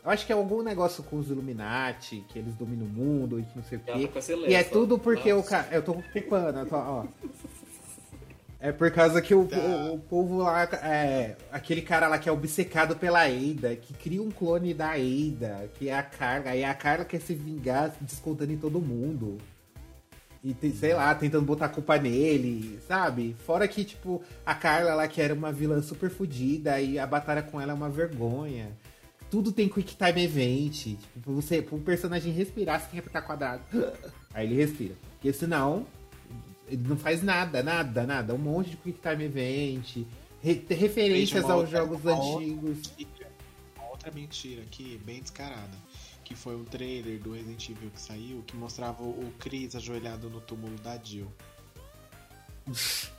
Eu acho que é algum negócio com os Illuminati, que eles dominam o mundo e que não sei o quê. E é tudo porque o cara. Eu tô ocupando, eu tô, ó. É por causa que o, tá. o, o, povo lá, é, aquele cara lá que é obcecado pela Eida, que cria um clone da Eida, que é a Carla, aí a Carla quer se vingar descontando em todo mundo. E, sei lá, tentando botar a culpa nele, sabe? Fora que, tipo, a Carla lá que era uma vilã super fodida e a batalha com ela é uma vergonha. Tudo tem quick time event. Tipo, pra você, pro personagem respirar, você tem que apertar quadrado. Aí ele respira. Porque senão, ele não faz nada, nada, nada. Um monte de Quick Time Event, re referências aos outra, jogos antigos. Outra, uma outra mentira aqui, bem descarada. Que foi um trailer do Resident Evil que saiu que mostrava o Chris ajoelhado no túmulo da Jill.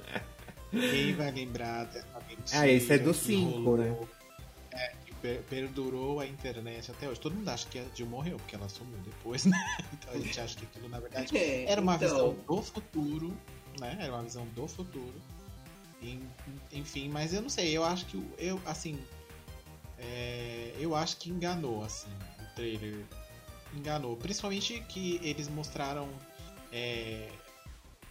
Quem vai lembrar dessa mentira? Ah, esse é do 5, né? É, perdurou a internet até hoje. Todo mundo acha que a Jill morreu, porque ela sumiu depois, né? Então a gente acha que aquilo, na verdade, é, era uma então... visão do futuro, né? Era uma visão do futuro. Enfim, mas eu não sei, eu acho que eu, assim, é, eu acho que enganou, assim, trailer enganou. Principalmente que eles mostraram é,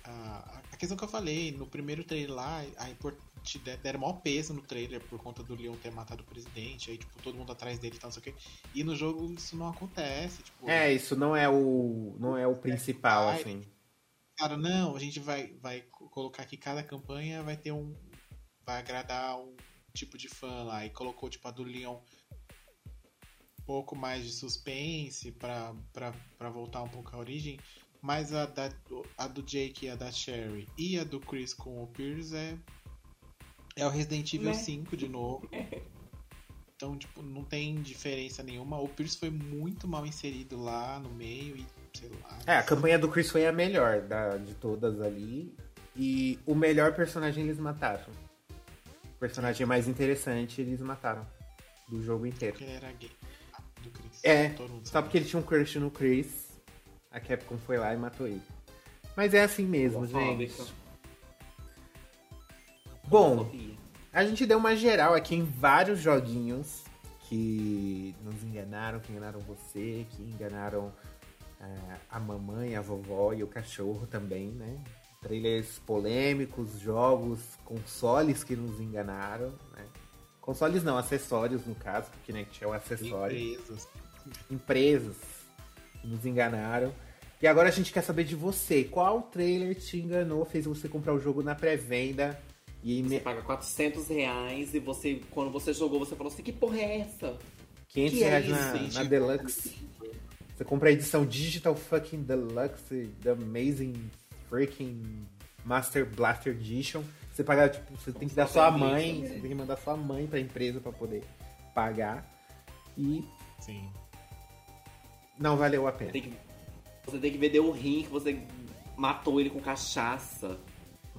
a, a questão que eu falei no primeiro trailer lá, a, te deram maior peso no trailer por conta do Leon ter matado o presidente, aí, tipo, todo mundo atrás dele e tal, não sei o quê. E no jogo isso não acontece, tipo... É, isso não é o, não é o principal, é, assim. Cara, não, a gente vai, vai colocar que cada campanha vai ter um... vai agradar um tipo de fã lá, e colocou, tipo, a do Leon pouco mais de suspense para voltar um pouco à origem, mas a, da, a do Jake e a da Sherry e a do Chris com o Pierce é é o Resident Evil né? 5 de novo. Então, tipo, não tem diferença nenhuma. O Pierce foi muito mal inserido lá no meio e sei lá. É, a campanha do Chris foi a melhor da, de todas ali. E o melhor personagem eles mataram. O personagem mais interessante eles mataram. Do jogo inteiro. Porque ele era gay. Chris. É, só porque ele tinha um crush no Chris. A Capcom foi lá e matou ele. Mas é assim mesmo, gente. Bom, a gente deu uma geral aqui em vários joguinhos que nos enganaram, que enganaram você, que enganaram é, a mamãe, a vovó e o cachorro também, né? Trailers polêmicos, jogos, consoles que nos enganaram, né? Consoles não, acessórios no caso, porque Kinect é um acessório. Empresas. Empresas que nos enganaram. E agora a gente quer saber de você. Qual trailer te enganou, fez você comprar o jogo na pré-venda? E você me... paga 400 reais e você, quando você jogou, você falou assim: que porra é essa? 500 que é reais é na, na Deluxe. Você compra a edição Digital fucking Deluxe, The Amazing Freaking Master Blaster Edition. Você paga, tipo, você tem que dar sua mãe, você tem que mandar sua mãe pra empresa pra poder pagar. E. Sim. Não valeu a pena. Você tem que, você tem que vender o rim que você matou ele com cachaça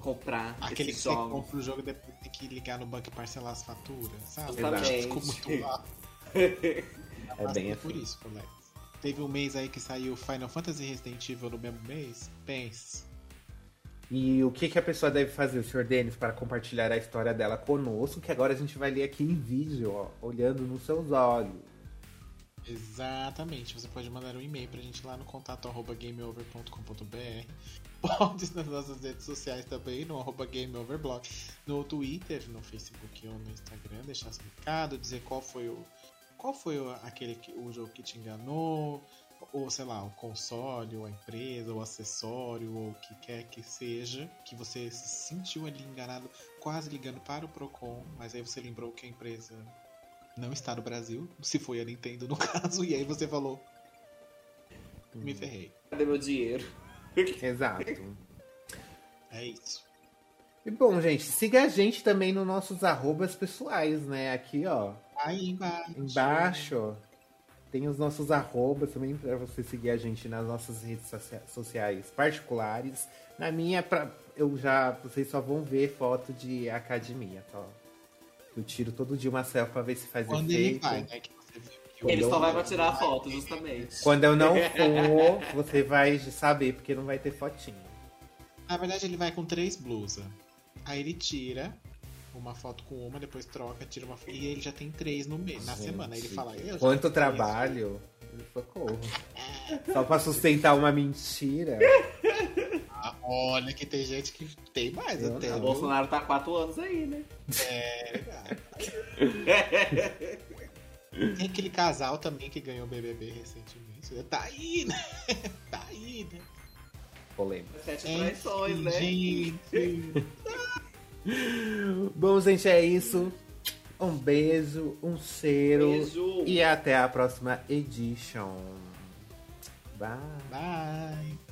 comprar Aquele que você compra o jogo e depois tem que ligar no banco e parcelar as faturas, sabe? Exatamente. Ficou muito lá. é bem assim. por isso, colegas. Teve um mês aí que saiu Final Fantasy Resident Evil no mesmo mês? Pense. E o que, que a pessoa deve fazer, o Sr. Denis, para compartilhar a história dela conosco, que agora a gente vai ler aqui em vídeo, ó, olhando nos seus olhos. Exatamente, você pode mandar um e-mail pra gente lá no contato gameover.com.br Pode nas nossas redes sociais também, no arroba gameoverblog, no Twitter, no Facebook ou no Instagram, deixar seu recado, dizer qual foi o. Qual foi aquele o jogo que te enganou, ou sei lá, o console, ou a empresa, ou o acessório, ou o que quer que seja, que você se sentiu ali enganado, quase ligando para o Procon, mas aí você lembrou que a empresa não está no Brasil, se foi a Nintendo no caso, e aí você falou: Me hum. ferrei. Cadê meu dinheiro? Exato. É isso. E bom, gente, siga a gente também nos nossos arrobas pessoais, né? Aqui, ó. Aí embaixo. Embaixo, ó. Tem os nossos arrobas também para você seguir a gente nas nossas redes sociais particulares. Na minha, pra, eu já. Vocês só vão ver foto de academia, tá? Eu tiro todo dia uma selfie pra ver se faz Quando efeito. ele vai, né? Que você viu que Ele só vai pra tirar a foto, justamente. Quando eu não for, você vai saber, porque não vai ter fotinho. Na verdade, ele vai com três blusas. Aí ele tira uma foto com uma, depois troca, tira uma foto. E ele já tem três no mês, na Gente, semana. Aí ele fala, eu já Quanto trabalho. Socorro. Só pra sustentar uma mentira. Ah, olha que tem gente que tem mais Eu até. O? Bolsonaro tá há quatro anos aí, né? É, cara. Tem aquele casal também que ganhou o BBB recentemente. Tá aí, né? Tá aí, né? Polêmica. Sete Enfim, traições, né? Gente. Bom, gente, é isso. Um beijo, um cheiro. Beijo. E até a próxima edition. Bye. Bye.